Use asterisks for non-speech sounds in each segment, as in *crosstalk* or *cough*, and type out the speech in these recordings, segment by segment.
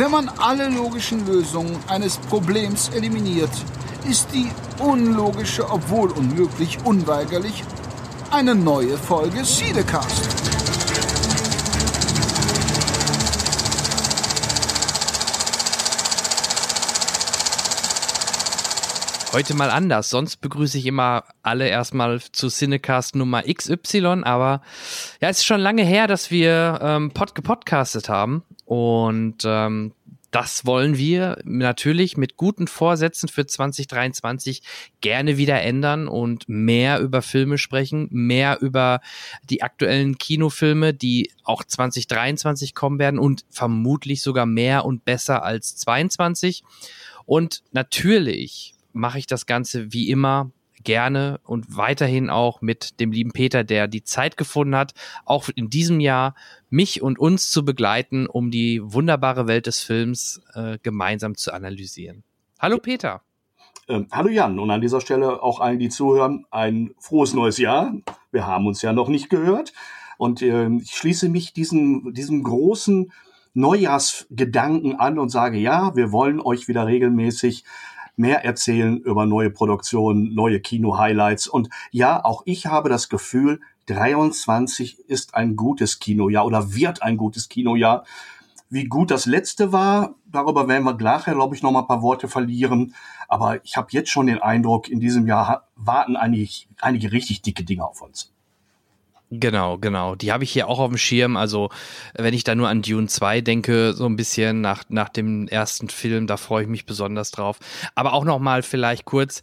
Wenn man alle logischen Lösungen eines Problems eliminiert, ist die unlogische, obwohl unmöglich, unweigerlich eine neue Folge Siedecast. Heute mal anders. Sonst begrüße ich immer alle erstmal zu Cinecast Nummer XY, aber ja, es ist schon lange her, dass wir ähm, pod gepodcastet haben und ähm, das wollen wir natürlich mit guten Vorsätzen für 2023 gerne wieder ändern und mehr über Filme sprechen, mehr über die aktuellen Kinofilme, die auch 2023 kommen werden und vermutlich sogar mehr und besser als 22. Und natürlich mache ich das Ganze wie immer gerne und weiterhin auch mit dem lieben Peter, der die Zeit gefunden hat, auch in diesem Jahr mich und uns zu begleiten, um die wunderbare Welt des Films äh, gemeinsam zu analysieren. Hallo Peter. Ähm, hallo Jan und an dieser Stelle auch allen, die zuhören, ein frohes neues Jahr. Wir haben uns ja noch nicht gehört und äh, ich schließe mich diesem, diesem großen Neujahrsgedanken an und sage, ja, wir wollen euch wieder regelmäßig mehr erzählen über neue Produktionen, neue Kino-Highlights. Und ja, auch ich habe das Gefühl, 23 ist ein gutes Kinojahr oder wird ein gutes Kinojahr. Wie gut das letzte war, darüber werden wir nachher, glaube ich, noch mal ein paar Worte verlieren. Aber ich habe jetzt schon den Eindruck, in diesem Jahr warten einige, einige richtig dicke Dinge auf uns. Genau, genau. Die habe ich hier auch auf dem Schirm. Also, wenn ich da nur an Dune 2 denke, so ein bisschen nach, nach dem ersten Film, da freue ich mich besonders drauf. Aber auch noch mal vielleicht kurz.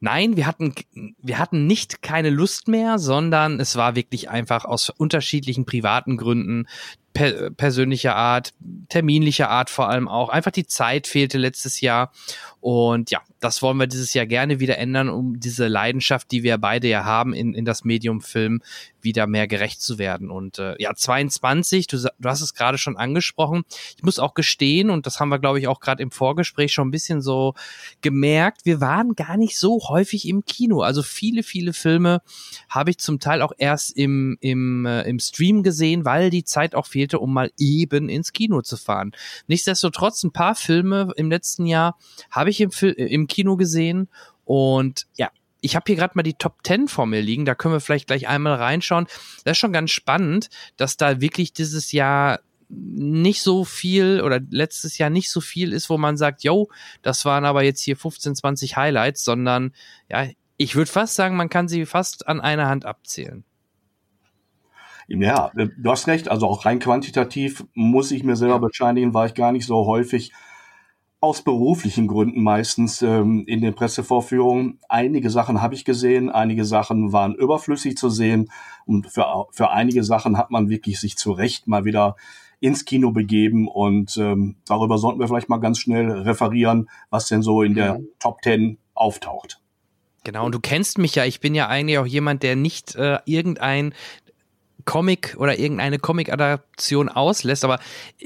Nein, wir hatten, wir hatten nicht keine Lust mehr, sondern es war wirklich einfach aus unterschiedlichen privaten Gründen per persönlicher Art, terminlicher Art vor allem auch. Einfach die Zeit fehlte letztes Jahr. Und ja, das wollen wir dieses Jahr gerne wieder ändern, um diese Leidenschaft, die wir beide ja haben, in, in das Medium Film wieder mehr gerecht zu werden. Und äh, ja, 22, du, du hast es gerade schon angesprochen. Ich muss auch gestehen, und das haben wir, glaube ich, auch gerade im Vorgespräch schon ein bisschen so gemerkt, wir waren gar nicht so häufig im Kino. Also viele, viele Filme habe ich zum Teil auch erst im, im, äh, im Stream gesehen, weil die Zeit auch fehlte, um mal eben ins Kino zu fahren. Nichtsdestotrotz, ein paar Filme im letzten Jahr habe ich im, im Kino gesehen und ja, ich habe hier gerade mal die Top 10 vor mir liegen, da können wir vielleicht gleich einmal reinschauen. Das ist schon ganz spannend, dass da wirklich dieses Jahr nicht so viel oder letztes Jahr nicht so viel ist, wo man sagt, yo, das waren aber jetzt hier 15, 20 Highlights, sondern ja, ich würde fast sagen, man kann sie fast an einer Hand abzählen. Ja, du hast recht. Also auch rein quantitativ muss ich mir selber bescheinigen, war ich gar nicht so häufig aus beruflichen Gründen meistens ähm, in den Pressevorführungen. Einige Sachen habe ich gesehen, einige Sachen waren überflüssig zu sehen und für, für einige Sachen hat man wirklich sich zu Recht mal wieder ins Kino begeben und ähm, darüber sollten wir vielleicht mal ganz schnell referieren, was denn so in der mhm. Top Ten auftaucht. Genau, und du kennst mich ja, ich bin ja eigentlich auch jemand, der nicht äh, irgendein Comic oder irgendeine Comic-Adaption auslässt, aber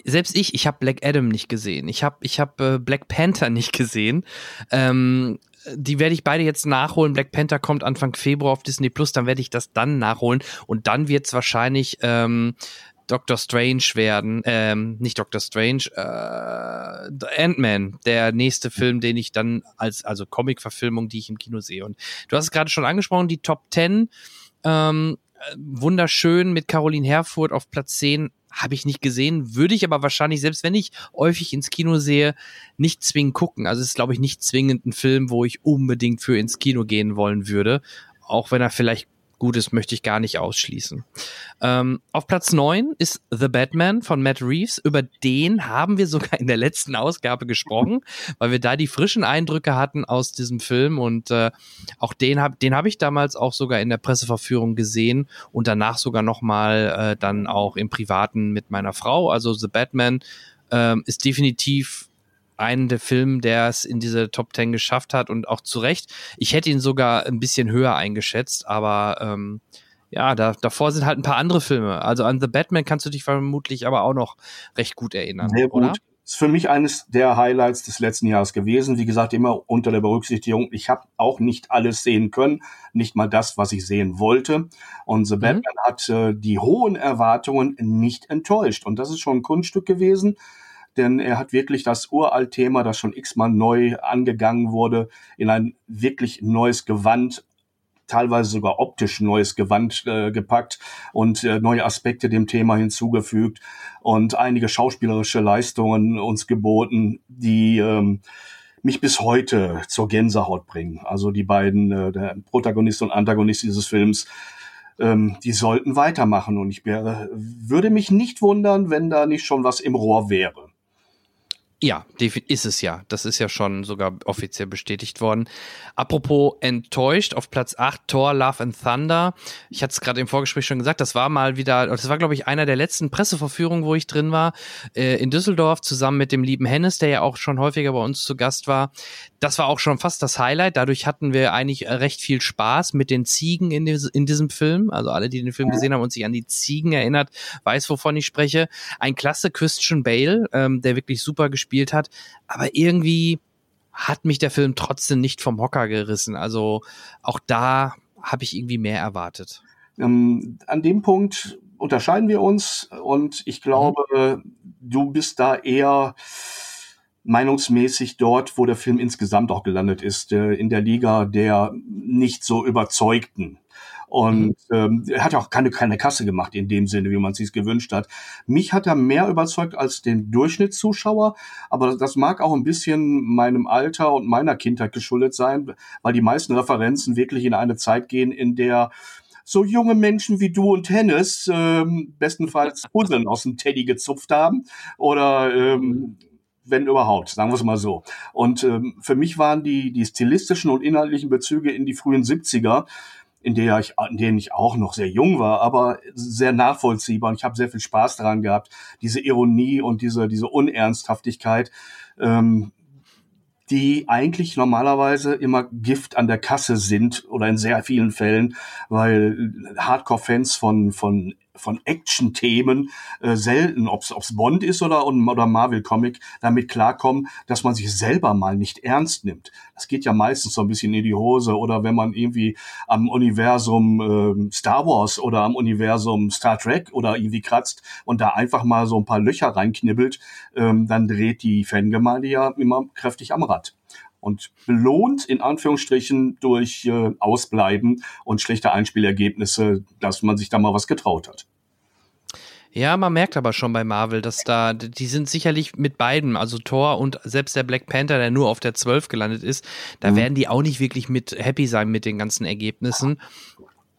selbst ich, ich habe Black Adam nicht gesehen. Ich habe ich hab, äh, Black Panther nicht gesehen. Ähm, die werde ich beide jetzt nachholen. Black Panther kommt Anfang Februar auf Disney Plus, dann werde ich das dann nachholen und dann wird es wahrscheinlich ähm, Doctor Strange werden, ähm, nicht Doctor Strange, äh, Ant-Man, der nächste Film, den ich dann als, also Comic-Verfilmung, die ich im Kino sehe. Und du hast es gerade schon angesprochen, die Top 10, ähm, wunderschön mit Caroline Herfurth auf Platz 10 habe ich nicht gesehen, würde ich aber wahrscheinlich, selbst wenn ich häufig ins Kino sehe, nicht zwingend gucken. Also es ist, glaube ich, nicht zwingend ein Film, wo ich unbedingt für ins Kino gehen wollen würde. Auch wenn er vielleicht Gutes möchte ich gar nicht ausschließen. Ähm, auf Platz neun ist The Batman von Matt Reeves. Über den haben wir sogar in der letzten Ausgabe gesprochen, *laughs* weil wir da die frischen Eindrücke hatten aus diesem Film und äh, auch den habe den hab ich damals auch sogar in der Presseverführung gesehen und danach sogar nochmal äh, dann auch im Privaten mit meiner Frau. Also The Batman äh, ist definitiv einen der Filme, der es in diese Top Ten geschafft hat und auch zu Recht. Ich hätte ihn sogar ein bisschen höher eingeschätzt, aber ähm, ja, da, davor sind halt ein paar andere Filme. Also an The Batman kannst du dich vermutlich aber auch noch recht gut erinnern, Sehr gut. Oder? ist für mich eines der Highlights des letzten Jahres gewesen. Wie gesagt, immer unter der Berücksichtigung, ich habe auch nicht alles sehen können, nicht mal das, was ich sehen wollte. Und The mhm. Batman hat äh, die hohen Erwartungen nicht enttäuscht. Und das ist schon ein Kunststück gewesen, denn er hat wirklich das Uralt-Thema, das schon x-mal neu angegangen wurde, in ein wirklich neues Gewand teilweise sogar optisch neues Gewand äh, gepackt und äh, neue Aspekte dem Thema hinzugefügt und einige schauspielerische Leistungen uns geboten, die ähm, mich bis heute zur Gänsehaut bringen. Also die beiden, äh, der Protagonist und Antagonist dieses Films, ähm, die sollten weitermachen und ich wäre, würde mich nicht wundern, wenn da nicht schon was im Rohr wäre. Ja, ist es ja. Das ist ja schon sogar offiziell bestätigt worden. Apropos enttäuscht, auf Platz 8 Thor, Love and Thunder. Ich hatte es gerade im Vorgespräch schon gesagt, das war mal wieder, das war, glaube ich, einer der letzten Presseverführungen, wo ich drin war, äh, in Düsseldorf, zusammen mit dem lieben Hennes, der ja auch schon häufiger bei uns zu Gast war. Das war auch schon fast das Highlight. Dadurch hatten wir eigentlich recht viel Spaß mit den Ziegen in, des, in diesem Film. Also alle, die den Film gesehen haben und sich an die Ziegen erinnert, weiß, wovon ich spreche. Ein klasse Christian Bale, ähm, der wirklich super gespielt gespielt hat. Aber irgendwie hat mich der Film trotzdem nicht vom Hocker gerissen. Also auch da habe ich irgendwie mehr erwartet. Ähm, an dem Punkt unterscheiden wir uns und ich glaube, mhm. du bist da eher meinungsmäßig dort, wo der Film insgesamt auch gelandet ist, äh, in der Liga der nicht so überzeugten. Und mhm. ähm, er hat auch keine, keine Kasse gemacht in dem Sinne, wie man es sich gewünscht hat. Mich hat er mehr überzeugt als den Durchschnittszuschauer, aber das mag auch ein bisschen meinem Alter und meiner Kindheit geschuldet sein, weil die meisten Referenzen wirklich in eine Zeit gehen, in der so junge Menschen wie du und Hennes ähm, bestenfalls *laughs* Puzzeln aus dem Teddy gezupft haben oder ähm, wenn überhaupt, sagen wir es mal so. Und ähm, für mich waren die, die stilistischen und inhaltlichen Bezüge in die frühen 70er in der ich, in denen ich auch noch sehr jung war, aber sehr nachvollziehbar und ich habe sehr viel Spaß daran gehabt, diese Ironie und diese, diese Unernsthaftigkeit, ähm, die eigentlich normalerweise immer Gift an der Kasse sind oder in sehr vielen Fällen, weil Hardcore-Fans von, von von Action-Themen äh, selten, ob es Bond ist oder, oder Marvel-Comic, damit klarkommen, dass man sich selber mal nicht ernst nimmt. Das geht ja meistens so ein bisschen in die Hose oder wenn man irgendwie am Universum äh, Star Wars oder am Universum Star Trek oder irgendwie kratzt und da einfach mal so ein paar Löcher reinknibbelt, ähm, dann dreht die Fangemeinde ja immer kräftig am Rad und belohnt in Anführungsstrichen durch äh, Ausbleiben und schlechte Einspielergebnisse, dass man sich da mal was getraut hat. Ja, man merkt aber schon bei Marvel, dass da, die sind sicherlich mit beiden, also Thor und selbst der Black Panther, der nur auf der 12 gelandet ist, da mhm. werden die auch nicht wirklich mit happy sein mit den ganzen Ergebnissen.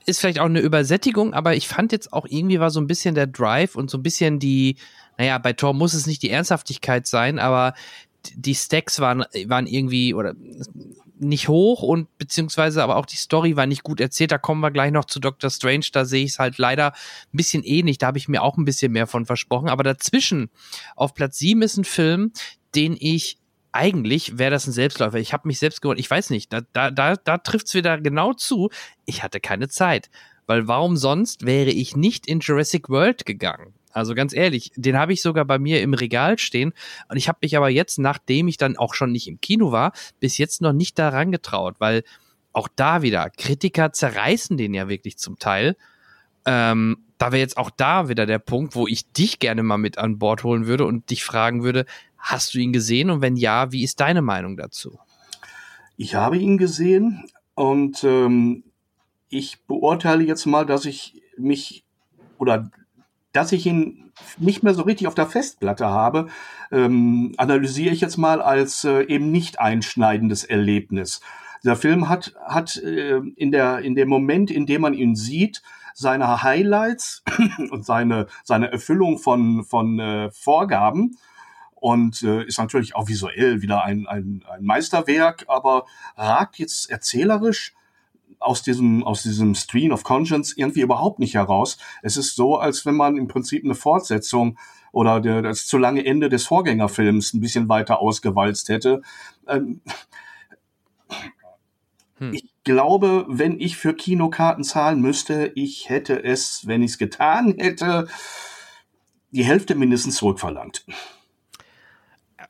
Ist vielleicht auch eine Übersättigung, aber ich fand jetzt auch irgendwie war so ein bisschen der Drive und so ein bisschen die, naja, bei Thor muss es nicht die Ernsthaftigkeit sein, aber die Stacks waren, waren irgendwie oder nicht hoch und beziehungsweise aber auch die Story war nicht gut erzählt. Da kommen wir gleich noch zu Doctor Strange. Da sehe ich es halt leider ein bisschen ähnlich. Da habe ich mir auch ein bisschen mehr von versprochen. Aber dazwischen auf Platz 7 ist ein Film, den ich eigentlich wäre das ein Selbstläufer. Ich habe mich selbst gewundert. Ich weiß nicht, da, da, da, da trifft es wieder genau zu. Ich hatte keine Zeit. Weil warum sonst wäre ich nicht in Jurassic World gegangen? Also ganz ehrlich, den habe ich sogar bei mir im Regal stehen. Und ich habe mich aber jetzt, nachdem ich dann auch schon nicht im Kino war, bis jetzt noch nicht daran getraut, weil auch da wieder, Kritiker zerreißen den ja wirklich zum Teil. Ähm, da wäre jetzt auch da wieder der Punkt, wo ich dich gerne mal mit an Bord holen würde und dich fragen würde, hast du ihn gesehen? Und wenn ja, wie ist deine Meinung dazu? Ich habe ihn gesehen und ähm, ich beurteile jetzt mal, dass ich mich oder dass ich ihn nicht mehr so richtig auf der Festplatte habe, ähm, analysiere ich jetzt mal als äh, eben nicht einschneidendes Erlebnis. Der Film hat, hat äh, in, der, in dem Moment, in dem man ihn sieht, seine Highlights *coughs* und seine, seine Erfüllung von, von äh, Vorgaben und äh, ist natürlich auch visuell wieder ein, ein, ein Meisterwerk, aber ragt jetzt erzählerisch aus diesem, aus diesem Stream of Conscience irgendwie überhaupt nicht heraus. Es ist so, als wenn man im Prinzip eine Fortsetzung oder der, das zu lange Ende des Vorgängerfilms ein bisschen weiter ausgewalzt hätte. Ähm, hm. Ich glaube, wenn ich für Kinokarten zahlen müsste, ich hätte es, wenn ich es getan hätte, die Hälfte mindestens zurückverlangt.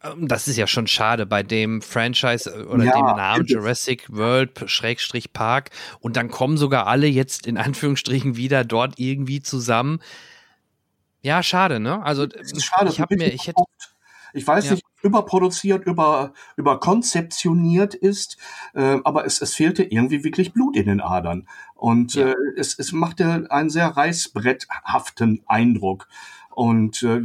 Ähm, das ist ja schon schade bei dem Franchise äh, oder Ja, dem Namen. Jurassic World Schrägstrich Park und dann kommen sogar alle jetzt in Anführungsstrichen wieder dort irgendwie zusammen. Ja, schade, ne? Also ist schade, ich habe mir, ich hätte. Ich weiß Ja. nicht, überproduziert, über, überkonzeptioniert ist, äh, aber es, es fehlte irgendwie wirklich Blut in den Adern. Und Ja. äh, es, es machte einen sehr reißbretthaften Eindruck. Und äh,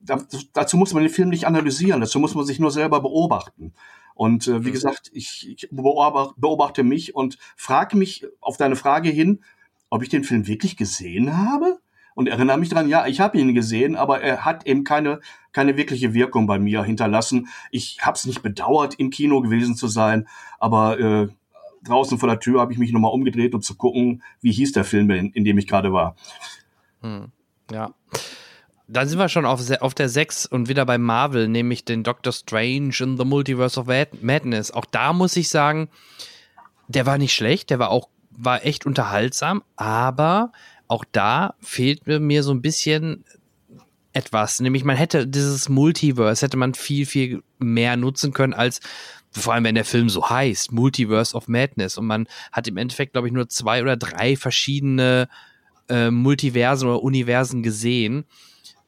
dazu muss man den Film nicht analysieren, dazu muss man sich nur selber beobachten. Und äh, wie Mhm. gesagt, ich, ich beobachte, beobachte mich und frage mich auf deine Frage hin, ob ich den Film wirklich gesehen habe und erinnere mich dran, ja, ich habe ihn gesehen, aber er hat eben keine, keine wirkliche Wirkung bei mir hinterlassen. Ich habe es nicht bedauert, im Kino gewesen zu sein, aber äh, draußen vor der Tür habe ich mich nochmal umgedreht, um zu gucken, wie hieß der Film, in, in dem ich gerade war. hm, ja. Dann sind wir schon auf, auf der 6 und wieder bei Marvel, nämlich den Doctor Strange in the Multiverse of Mad- Madness. Auch da muss ich sagen, der war nicht schlecht, der war auch, war echt unterhaltsam, aber auch da fehlt mir- mir so ein bisschen etwas. Nämlich man hätte dieses Multiverse, hätte man viel, viel mehr nutzen können als vor allem wenn der Film so heißt, Multiverse of Madness und man hat im Endeffekt, glaube ich, nur zwei oder drei verschiedene äh, Multiversen oder Universen gesehen,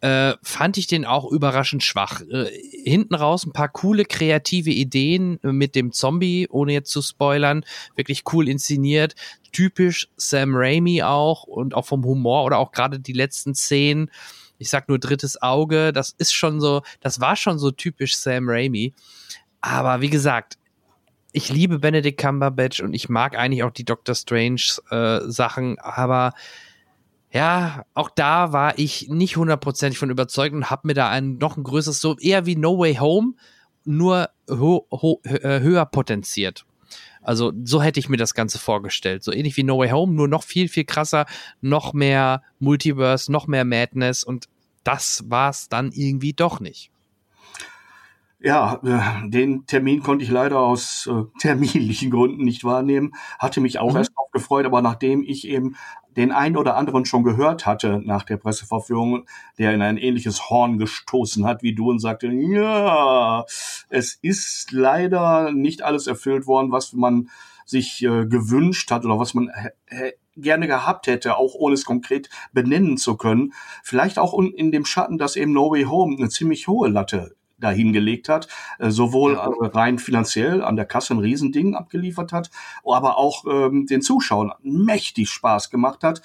äh, fand ich den auch überraschend schwach. Äh, hinten raus ein paar coole kreative Ideen äh, mit dem Zombie, ohne jetzt zu spoilern, wirklich cool inszeniert, typisch Sam Raimi auch und auch vom Humor oder auch gerade die letzten Szenen. Ich sag nur drittes Auge, das ist schon so, das war schon so typisch Sam Raimi. Aber wie gesagt, ich liebe Benedict Cumberbatch und ich mag eigentlich auch die Doctor Strange äh, Sachen, aber ja, auch da war ich nicht hundertprozentig von überzeugt und habe mir da ein noch ein größeres, so eher wie No Way Home, nur ho ho äh, höher potenziert. Also so hätte ich mir das Ganze vorgestellt. So ähnlich wie No Way Home, nur noch viel, viel krasser, noch mehr Multiverse, noch mehr Madness und das war's dann irgendwie doch nicht. Ja, äh, den Termin konnte ich leider aus äh, *laughs* terminlichen Gründen nicht wahrnehmen. Hatte mich auch Mhm. erst drauf gefreut, aber nachdem ich eben den einen oder anderen schon gehört hatte nach der Presseverführung, der in ein ähnliches Horn gestoßen hat wie du und sagte, ja, es ist leider nicht alles erfüllt worden, was man sich äh, gewünscht hat oder was man gerne gehabt hätte, auch ohne es konkret benennen zu können. Vielleicht auch in dem Schatten, dass eben No Way Home eine ziemlich hohe Latte dahingelegt hat, äh, sowohl Ja. äh, rein finanziell an der Kasse ein Riesending abgeliefert hat, aber auch ähm, den Zuschauern mächtig Spaß gemacht hat,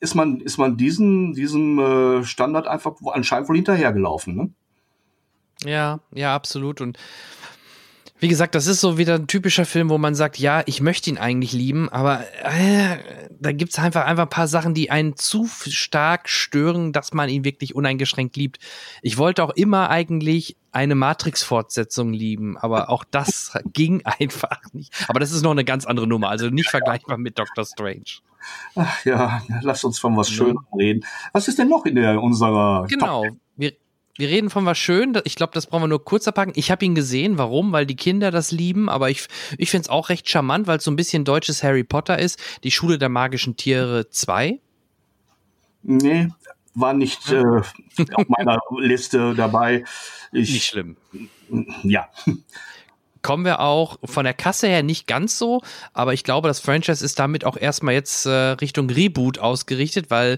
ist man, ist man diesen, diesem äh, Standard einfach anscheinend wohl hinterhergelaufen. Ne? Ja, ja, absolut. Und wie gesagt, das ist so wieder ein typischer Film, wo man sagt, ja, ich möchte ihn eigentlich lieben, aber äh, da gibt's einfach, einfach ein paar Sachen, die einen zu stark stören, dass man ihn wirklich uneingeschränkt liebt. Ich wollte auch immer eigentlich eine Matrix-Fortsetzung lieben, aber auch das *laughs* ging einfach nicht. Aber das ist noch eine ganz andere Nummer, also nicht vergleichbar mit Doctor Strange. Ach ja, lass uns von was. Schönem reden. Was ist denn noch in der, unserer Genau. Wir, wir reden von was schön. Ich glaube, das brauchen wir nur kurz abpacken. Ich habe ihn gesehen. Warum? Weil die Kinder das lieben. Aber ich, ich finde es auch recht charmant, weil es so ein bisschen deutsches Harry Potter ist. Die Schule der magischen Tiere 2. Nee, war nicht äh, auf meiner *laughs* Liste dabei. Ich, Nicht schlimm. Ja, Kommen wir auch von der Kasse her nicht ganz so, aber ich glaube, das Franchise ist damit auch erstmal jetzt äh, Richtung Reboot ausgerichtet, weil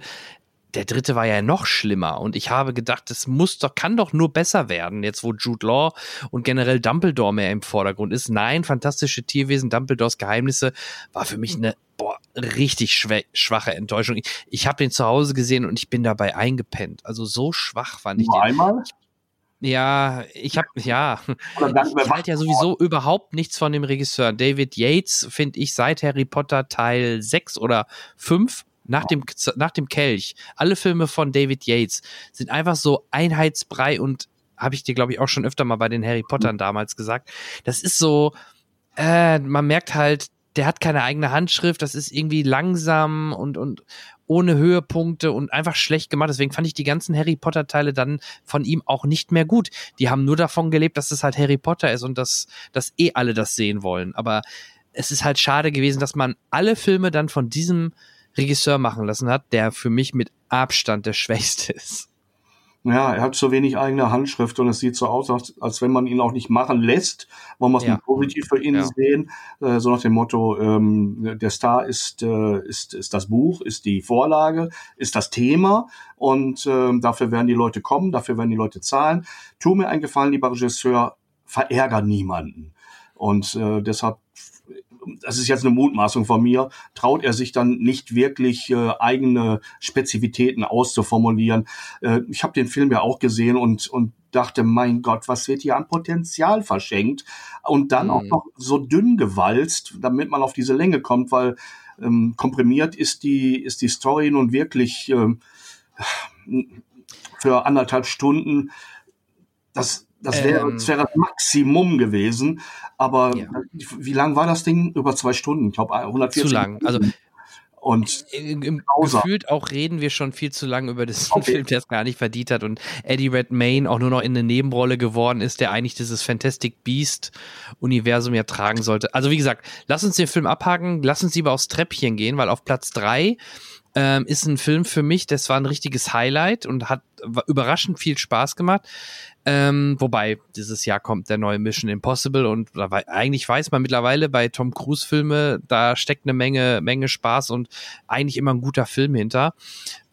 der dritte war ja noch schlimmer und ich habe gedacht, es muss doch, kann doch nur besser werden, jetzt wo Jude Law und generell Dumbledore mehr im Vordergrund ist. Nein, fantastische Tierwesen, Dumbledores Geheimnisse war für mich eine boah, richtig schwache Enttäuschung. Ich, ich habe den zu Hause gesehen und ich bin dabei eingepennt. Also so schwach fand ich nur den. einmal. Ja, ich habe ja, ich halte ja sowieso überhaupt nichts von dem Regisseur. David Yates finde ich seit Harry Potter Teil 6 oder 5 nach dem, nach dem Kelch. Alle Filme von David Yates sind einfach so Einheitsbrei und habe ich dir, glaube ich, auch schon öfter mal bei den Harry Pottern damals gesagt. Das ist so, äh, man merkt halt, der hat keine eigene Handschrift, das ist irgendwie langsam und, und ohne Höhepunkte und einfach schlecht gemacht. Deswegen fand ich die ganzen Harry Potter Teile dann von ihm auch nicht mehr gut. Die haben nur davon gelebt, dass es halt Harry Potter ist und dass, dass eh alle das sehen wollen. Aber es ist halt schade gewesen, dass man alle Filme dann von diesem Regisseur machen lassen hat, der für mich mit Abstand der *laughs* schwächste ist. ja, er hat zu wenig eigene Handschrift und es sieht so aus, als, als wenn man ihn auch nicht machen lässt. Wollen wir es Ja. nicht positiv für ihn Ja. sehen? Äh, so nach dem Motto, ähm, der Star ist, äh, ist, ist das Buch, ist die Vorlage, ist das Thema und ähm, dafür werden die Leute kommen, dafür werden die Leute zahlen. Tu mir einen Gefallen, lieber Regisseur, verärger niemanden. Und äh, deshalb das ist jetzt eine Mutmaßung von mir, traut er sich dann nicht wirklich äh, eigene Spezifitäten auszuformulieren. Äh, ich habe den Film ja auch gesehen und, und dachte, mein Gott, was wird hier an Potenzial verschenkt? Und dann Mhm. auch noch so dünn gewalzt, damit man auf diese Länge kommt, weil ähm, komprimiert ist die, ist die Story nun wirklich ähm, für anderthalb Stunden. Das, das wäre, Ähm. das wäre das Maximum gewesen. Aber Ja. wie lang war das Ding? Über zwei Stunden. Ich glaube, 140 Zu lang. Also Und im, im gefühlt auch reden wir schon viel zu lange über diesen Okay. Film, der es gar nicht verdient hat und Eddie Redmayne auch nur noch in eine Nebenrolle geworden ist, der eigentlich dieses Fantastic Beast Universum ja tragen sollte. Also wie gesagt, lass uns den Film abhaken, lass uns lieber aufs Treppchen gehen, weil auf Platz drei ähm, ist ein Film für mich, das war ein richtiges Highlight und hat überraschend viel Spaß gemacht. Ähm, wobei, dieses Jahr kommt der neue Mission Impossible und eigentlich weiß man mittlerweile bei Tom Cruise Filme, da steckt eine Menge, Menge Spaß und eigentlich immer ein guter Film hinter.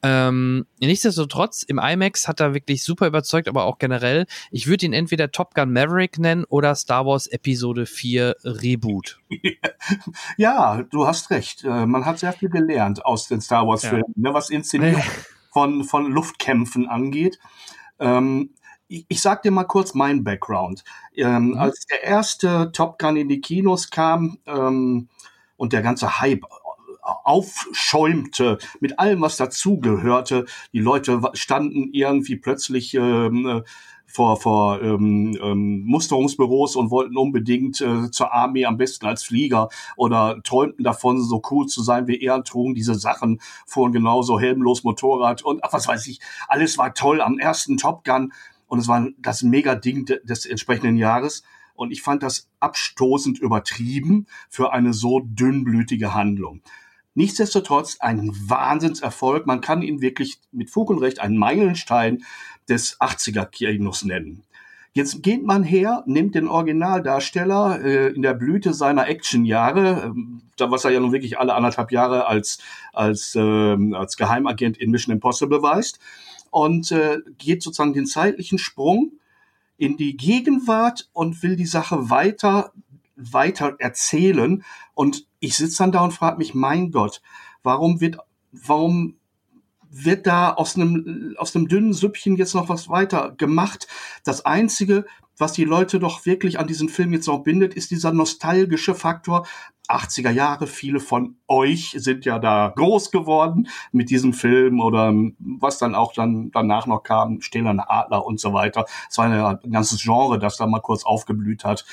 Ähm, nichtsdestotrotz, im IMAX hat er wirklich super überzeugt, aber auch generell. Ich würde ihn entweder Top Gun Maverick nennen oder Star Wars Episode 4 Reboot. *laughs* ja, du hast recht. Äh, Man hat sehr viel gelernt aus den Star Wars-Filmen, ne, was Inszenierung *laughs* von, von Luftkämpfen angeht. Ähm, ich, ich sag dir mal kurz meinen Background. Ähm, Mhm. Als der erste Top Gun in die Kinos kam ähm, und der ganze Hype aufschäumte mit allem, was dazugehörte, die Leute standen irgendwie plötzlich ähm, äh, vor, vor ähm, ähm, Musterungsbüros und wollten unbedingt äh, zur Armee am besten als Flieger oder träumten davon, so cool zu sein wie er, trugen diese Sachen, fuhren genauso helmlos Motorrad und ach, was weiß ich, alles war toll am ersten Top Gun und es war das Mega-Ding de- des entsprechenden Jahres. Und ich fand das abstoßend übertrieben für eine so dünnblütige Handlung. Nichtsdestotrotz ein Wahnsinnserfolg. Man kann ihn wirklich mit Fug und Recht einen Meilenstein des 80er-Kinos nennen. Jetzt geht man her, nimmt den Originaldarsteller äh, in der Blüte seiner Actionjahre, da was er ja nun wirklich alle anderthalb Jahre als, als, ähm, als Geheimagent in Mission Impossible weist, und äh, geht sozusagen den zeitlichen Sprung in die Gegenwart und will die Sache weiter, weiter erzählen. Und ich sitze dann da und frage mich, mein Gott, warum wird, warum wird da aus einem, aus einem dünnen Süppchen jetzt noch was weiter gemacht? Das einzige, was die Leute doch wirklich an diesen Film jetzt noch bindet, ist dieser nostalgische Faktor. 80er Jahre, viele von euch sind ja da groß geworden mit diesem Film oder was dann auch dann danach noch kam, Stählerne Adler und so weiter. Es war ein ganzes Genre, das da mal kurz aufgeblüht hat.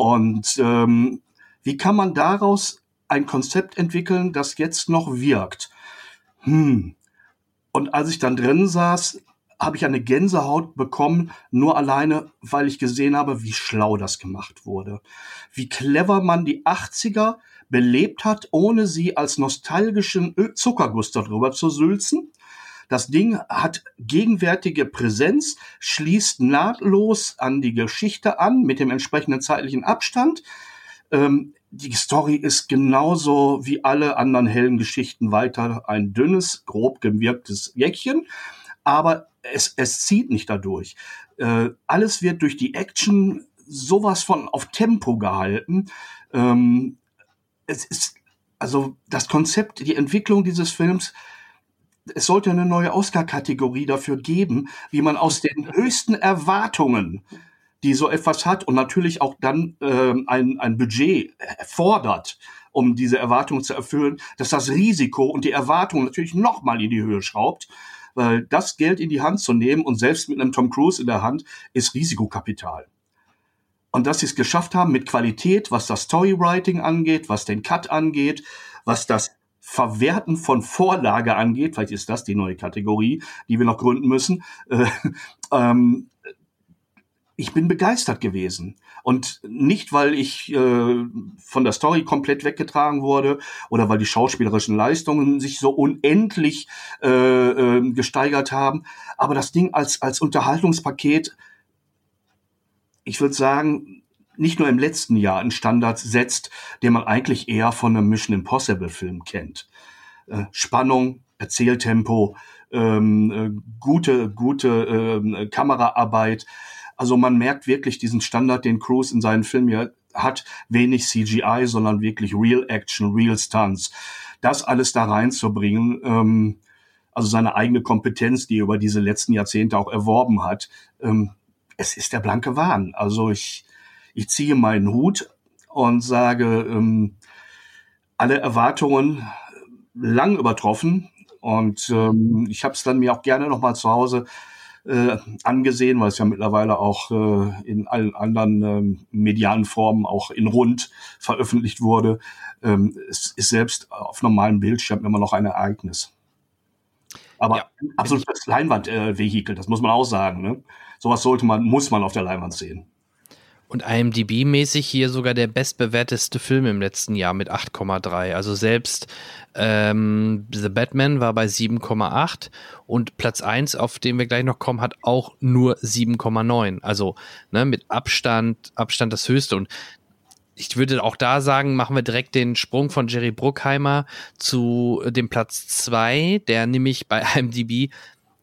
Und ähm, wie kann man daraus ein Konzept entwickeln, das jetzt noch wirkt? Hm. Und als ich dann drin saß, habe ich eine Gänsehaut bekommen, nur alleine, weil ich gesehen habe, wie schlau das gemacht wurde. Wie clever man die 80er belebt hat, ohne sie als nostalgischen Zuckerguss darüber zu sülzen. Das Ding hat gegenwärtige Präsenz, schließt nahtlos an die Geschichte an mit dem entsprechenden zeitlichen Abstand. Ähm, die Story ist genauso wie alle anderen hellen Geschichten weiter ein dünnes, grob gewirktes Jäckchen, aber es, es zieht nicht dadurch. Äh, alles wird durch die Action sowas von auf Tempo gehalten. Ähm, es ist, also das Konzept, die Entwicklung dieses Films, es sollte eine neue Oscar-Kategorie dafür geben, wie man aus den höchsten Erwartungen, die so etwas hat und natürlich auch dann ähm, ein, ein Budget fordert, um diese Erwartungen zu erfüllen, dass das Risiko und die Erwartung natürlich nochmal in die Höhe schraubt, weil das Geld in die Hand zu nehmen und selbst mit einem Tom Cruise in der Hand ist Risikokapital. Und dass sie es geschafft haben mit Qualität, was das Storywriting angeht, was den Cut angeht, was das Verwerten von Vorlage angeht, vielleicht ist das die neue Kategorie, die wir noch gründen müssen, äh, *laughs* ähm, ich bin begeistert gewesen. Und nicht, weil ich äh, von der Story komplett weggetragen wurde oder weil die schauspielerischen Leistungen sich so unendlich äh, äh, gesteigert haben, aber das Ding als, als Unterhaltungspaket, ich würde sagen, nicht nur im letzten Jahr einen Standard setzt, den man eigentlich eher von einem Mission Impossible Film kennt. Äh, Spannung, Erzähltempo, ähm, äh, gute, gute äh, Kameraarbeit. Also man merkt wirklich diesen Standard, den Cruise in seinen Filmen ja hat, wenig CGI, sondern wirklich Real Action, Real Stunts. Das alles da reinzubringen, ähm, also seine eigene Kompetenz, die er über diese letzten Jahrzehnte auch erworben hat, ähm, es ist der blanke Wahn. Also ich, ich ziehe meinen Hut und sage, ähm, alle Erwartungen lang übertroffen. Und ähm, ich habe es dann mir auch gerne nochmal zu Hause äh, angesehen, weil es ja mittlerweile auch äh, in allen anderen ähm, medialen Formen auch in Rund veröffentlicht wurde. Ähm, es ist selbst auf normalem Bildschirm immer noch ein Ereignis. Aber ja, absolutes Leinwandvehikel, äh, das muss man auch sagen. Ne? Sowas sollte man, muss man auf der Leinwand sehen. Und IMDb-mäßig hier sogar der bestbewerteste Film im letzten Jahr mit 8,3. Also selbst ähm, The Batman war bei 7,8 und Platz 1, auf den wir gleich noch kommen, hat auch nur 7,9. Also ne, mit Abstand, Abstand das höchste. Und ich würde auch da sagen, machen wir direkt den Sprung von Jerry Bruckheimer zu dem Platz 2, der nämlich bei *laughs* IMDb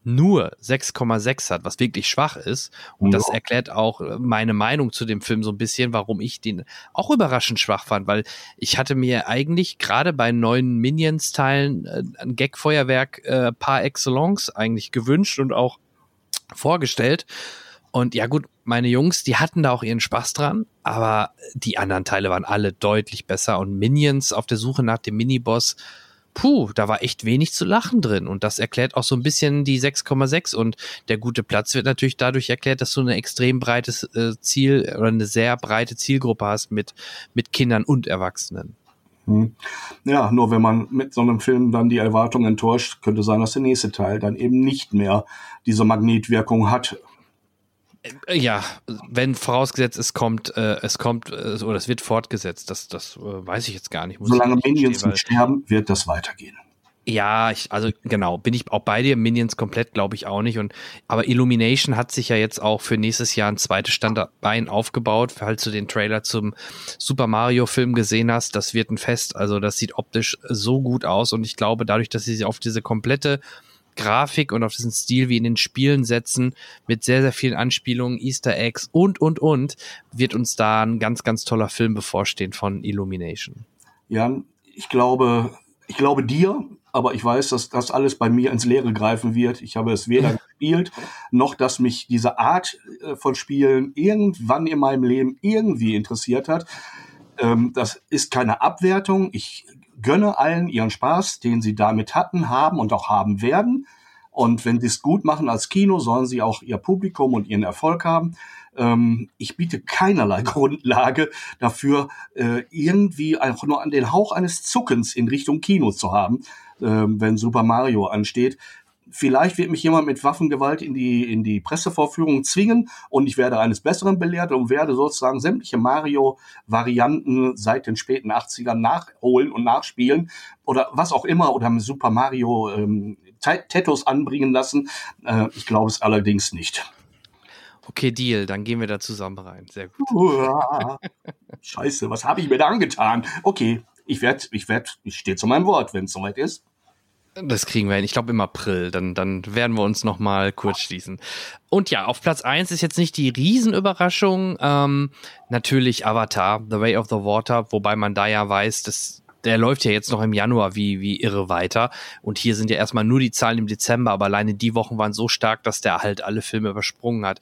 nur 6,6 hat, was wirklich schwach ist. Und ja. das erklärt auch äh, meine Meinung zu dem Film so ein bisschen, warum ich den auch überraschend schwach fand, weil ich hatte mir eigentlich gerade bei neuen Minions-Teilen äh, ein Gag-Feuerwerk äh, par excellence eigentlich gewünscht und auch vorgestellt. Und ja gut, meine Jungs, die hatten da auch ihren Spaß dran, aber die anderen Teile waren alle deutlich besser und Minions auf der Suche nach dem Miniboss puh, da war echt wenig zu lachen drin. Und das erklärt auch so ein bisschen die 6,6. Und der gute Platz wird natürlich dadurch erklärt, dass du ein extrem breites äh, Ziel oder eine sehr breite Zielgruppe hast mit, mit Kindern und Erwachsenen. Hm. Ja, nur wenn man mit so einem Film dann die Erwartung enttäuscht, könnte sein, dass der nächste Teil dann eben nicht mehr diese Magnetwirkung hat. Äh, ja, wenn vorausgesetzt es kommt, äh, es kommt äh, oder es wird fortgesetzt, das, das äh, weiß ich jetzt gar nicht. Solange Minions nicht sterben, wird das weitergehen. Ja, ich, also genau, bin ich auch bei dir. Minions komplett glaube ich auch nicht. Und aber Illumination hat sich ja jetzt auch für nächstes Jahr ein zweites Standbein aufgebaut, falls du den Trailer zum Super Mario Film gesehen hast. Das wird ein Fest. Also das sieht optisch so gut aus und ich glaube, dadurch, dass sie sich auf diese komplette Grafik und auf diesen Stil wie in den Spielen setzen, mit sehr, sehr vielen Anspielungen, Easter Eggs und, und, und, wird uns da ein ganz, ganz toller Film bevorstehen von Illumination. Ja, ich glaube, ich glaube dir, aber ich weiß, dass das alles bei mir ins Leere greifen wird. Ich habe es weder *laughs* gespielt, noch dass mich diese Art äh, von Spielen irgendwann in meinem Leben irgendwie interessiert hat. Ähm, das ist keine Abwertung. Ich gönne allen ihren Spaß, den sie damit hatten, haben und auch haben werden. Und wenn sie es gut machen als Kino, sollen sie auch ihr Publikum und ihren Erfolg haben. Ähm, ich biete keinerlei *laughs* Grundlage dafür, äh, irgendwie einfach nur an den Hauch eines Zuckens in Richtung Kino zu haben, äh, wenn Super Mario ansteht vielleicht wird mich jemand mit Waffengewalt in die, in die Pressevorführung zwingen und ich werde eines Besseren belehrt und werde sozusagen sämtliche Mario-Varianten seit den späten 80ern nachholen und nachspielen oder was auch immer oder mit Super Mario ähm, Tattoos anbringen lassen. Äh, ich glaube es allerdings nicht. Okay, Deal, dann gehen wir da zusammen rein. Sehr gut. Scheiße, was habe ich mir da angetan? Okay, ich werde, ich werde, ich stehe zu meinem Wort, wenn es soweit ist. Das kriegen wir hin. Ich glaube im April. Dann, dann werden wir uns noch mal kurz schließen. Und ja, auf Platz eins ist jetzt nicht die Riesenüberraschung. Ähm, natürlich Avatar, The Way of the Water, wobei man da ja weiß, dass der läuft ja jetzt noch im Januar wie, wie irre weiter. Und hier sind ja erstmal nur die Zahlen im Dezember, aber alleine die Wochen waren so stark, dass der halt alle Filme übersprungen hat.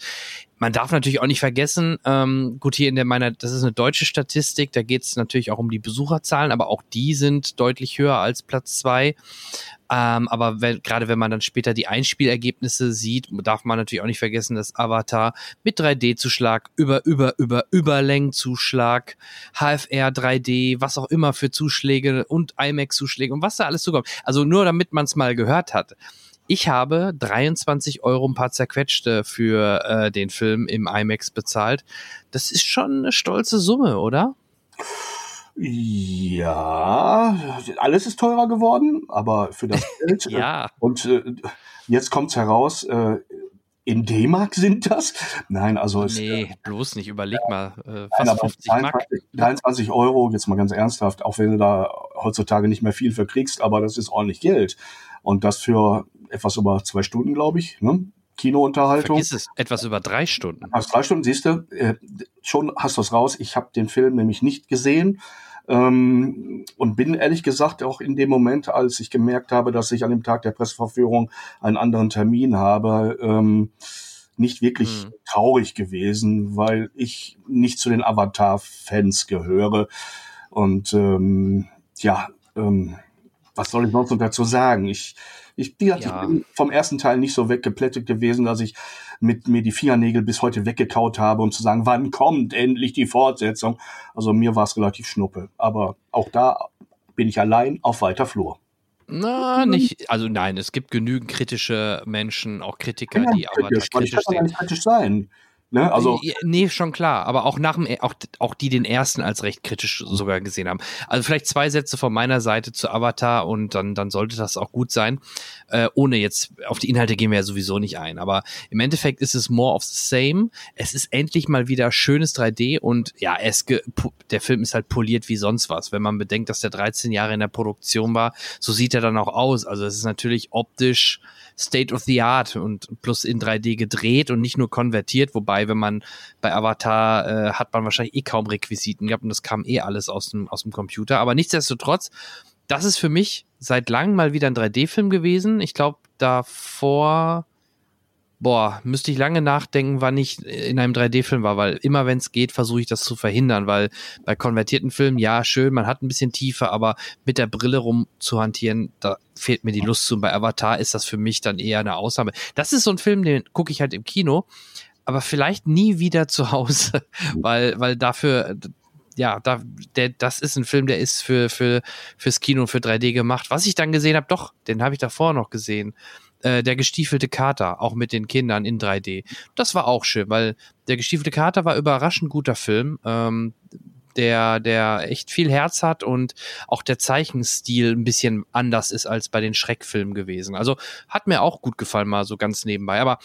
Man darf natürlich auch nicht vergessen, ähm, gut, hier in der meiner, das ist eine deutsche Statistik, da geht es natürlich auch um die Besucherzahlen, aber auch die sind deutlich höher als Platz zwei. Ähm, aber wenn, gerade wenn man dann später die Einspielergebnisse sieht, darf man natürlich auch nicht vergessen, dass Avatar mit 3D-Zuschlag, über, über, über, Überlängenzuschlag, HFR 3D, was auch immer für Zuschläge und IMAX-Zuschläge und was da alles zukommt. Also nur damit man es mal gehört hat Ich habe 23 Euro ein paar zerquetschte für äh, den Film im IMAX bezahlt. Das ist schon eine stolze Summe, oder? Ja, alles ist teurer geworden, aber für das *laughs* Geld. ja. Und äh, jetzt kommt's heraus, äh, in D-Mark sind das? Nein, also es, Nee, äh, bloß nicht. Überleg mal. Äh, nein, fast aber 50 Mark. 23, 23 Euro, jetzt mal ganz ernsthaft, auch wenn du da heutzutage nicht mehr viel für kriegst, aber das ist ordentlich Geld. Und das für etwas über zwei Stunden, glaube ich, ne? Kinounterhaltung. Vergiss es. Etwas über drei Stunden. Aus drei Stunden siehst du, äh, schon hast du es raus. Ich habe den Film nämlich nicht gesehen ähm, und bin ehrlich gesagt auch in dem Moment, als ich gemerkt habe, dass ich an dem Tag der Presseverführung einen anderen Termin habe, ähm, nicht wirklich Hm. traurig gewesen, weil ich nicht zu den Avatar-Fans gehöre. Und ähm, ja, ähm, was soll ich sonst noch dazu sagen? Ich, ich, wie gesagt, Ja. ich bin vom ersten Teil nicht so weggeplättet gewesen, dass ich mit mir die Fingernägel bis heute weggekaut habe, um zu sagen, wann kommt endlich die Fortsetzung. Also mir war es relativ schnuppe. Aber auch da bin ich allein auf weiter Flur. Na, nicht. Also nein, es gibt genügend kritische Menschen, auch Kritiker, Ja, die aber kritisch, ich kritisch kann nicht kritisch sein. Ne? Also Ja, nee, schon klar, aber auch nach dem, auch, auch die den ersten als recht kritisch sogar gesehen haben. Also vielleicht zwei Sätze von meiner Seite zu Avatar und dann, dann sollte das auch gut sein. Äh, ohne jetzt, auf die Inhalte gehen wir ja sowieso nicht ein. Aber im Endeffekt ist es more of the same. Es ist endlich mal wieder schönes 3D und ja, es der Film ist halt poliert wie sonst was. Wenn man bedenkt, dass der 13 Jahre in der Produktion war, so sieht er dann auch aus. Also es ist natürlich optisch State of the Art und plus in 3D gedreht und nicht nur konvertiert, wobei, wenn man bei Avatar äh, hat man wahrscheinlich eh kaum Requisiten gehabt und das kam eh alles aus dem, aus dem Computer. Aber nichtsdestotrotz, das ist für mich seit langem mal wieder ein 3D-Film gewesen. Ich glaube, davor, boah, müsste ich lange nachdenken, wann ich in einem 3D-Film war, weil immer wenn es geht, versuche ich das zu verhindern, weil bei konvertierten Filmen, ja, schön, man hat ein bisschen Tiefe, aber mit der Brille rum zu hantieren, da fehlt mir die Lust zu. Und bei Avatar ist das für mich dann eher eine Ausnahme. Das ist so ein Film, den gucke ich halt im Kino, aber vielleicht nie wieder zu Hause, *laughs* weil, weil dafür, ja, da, der, das ist ein Film, der ist für, für, fürs Kino, für 3D gemacht. Was ich dann gesehen habe, doch, den habe ich davor noch gesehen. Äh, der gestiefelte Kater, auch mit den Kindern in 3D. Das war auch schön, weil der gestiefelte Kater war überraschend guter Film. Ähm, der, der echt viel Herz hat und auch der Zeichenstil ein bisschen anders ist als bei den Schreckfilmen gewesen. Also hat mir auch gut gefallen, mal so ganz nebenbei. Aber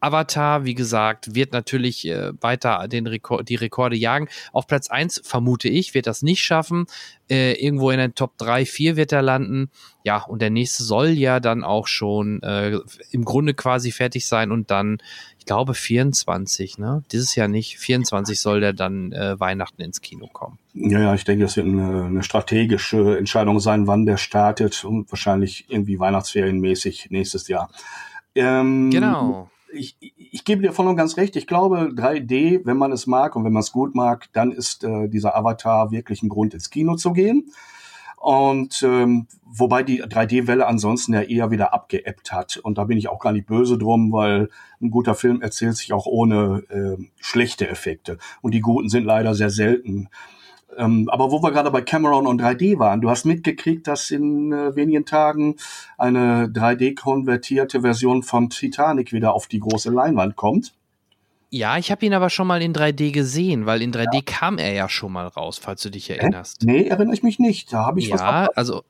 Avatar, wie gesagt, wird natürlich äh, weiter den Rekord, die Rekorde jagen. Auf Platz eins vermute ich, wird das nicht schaffen. Äh, irgendwo in den Top 3, 4 wird er landen. Ja, und der nächste soll ja dann auch schon äh, im Grunde quasi fertig sein und dann, ich glaube, 24, ne? Dieses Jahr nicht. 24 soll der dann äh, Weihnachten ins Kino kommen. Ja, ja, ich denke, das wird eine, eine strategische Entscheidung sein, wann der startet und wahrscheinlich irgendwie Weihnachtsferienmäßig nächstes Jahr. Ähm, Genau. Ich, ich, gebe dir voll und ganz recht. Ich glaube, 3D, wenn man es mag und wenn man es gut mag, dann ist äh, dieser Avatar wirklich ein Grund, ins Kino zu gehen. Und ähm, wobei die 3D-Welle ansonsten ja eher wieder abgeebbt hat. Und da bin ich auch gar nicht böse drum, weil ein guter Film erzählt sich auch ohne äh, schlechte Effekte. Und die guten sind leider sehr selten. Ähm, aber wo wir gerade bei Cameron und 3D waren, du hast mitgekriegt, dass in äh, wenigen Tagen eine 3D-konvertierte Version von Titanic wieder auf die große Leinwand kommt. Ja, ich habe ihn aber schon mal in 3D gesehen, weil in 3D kam er ja schon mal raus, falls du dich erinnerst. Nee, erinnere ich mich nicht. Da habe ich was Ja, also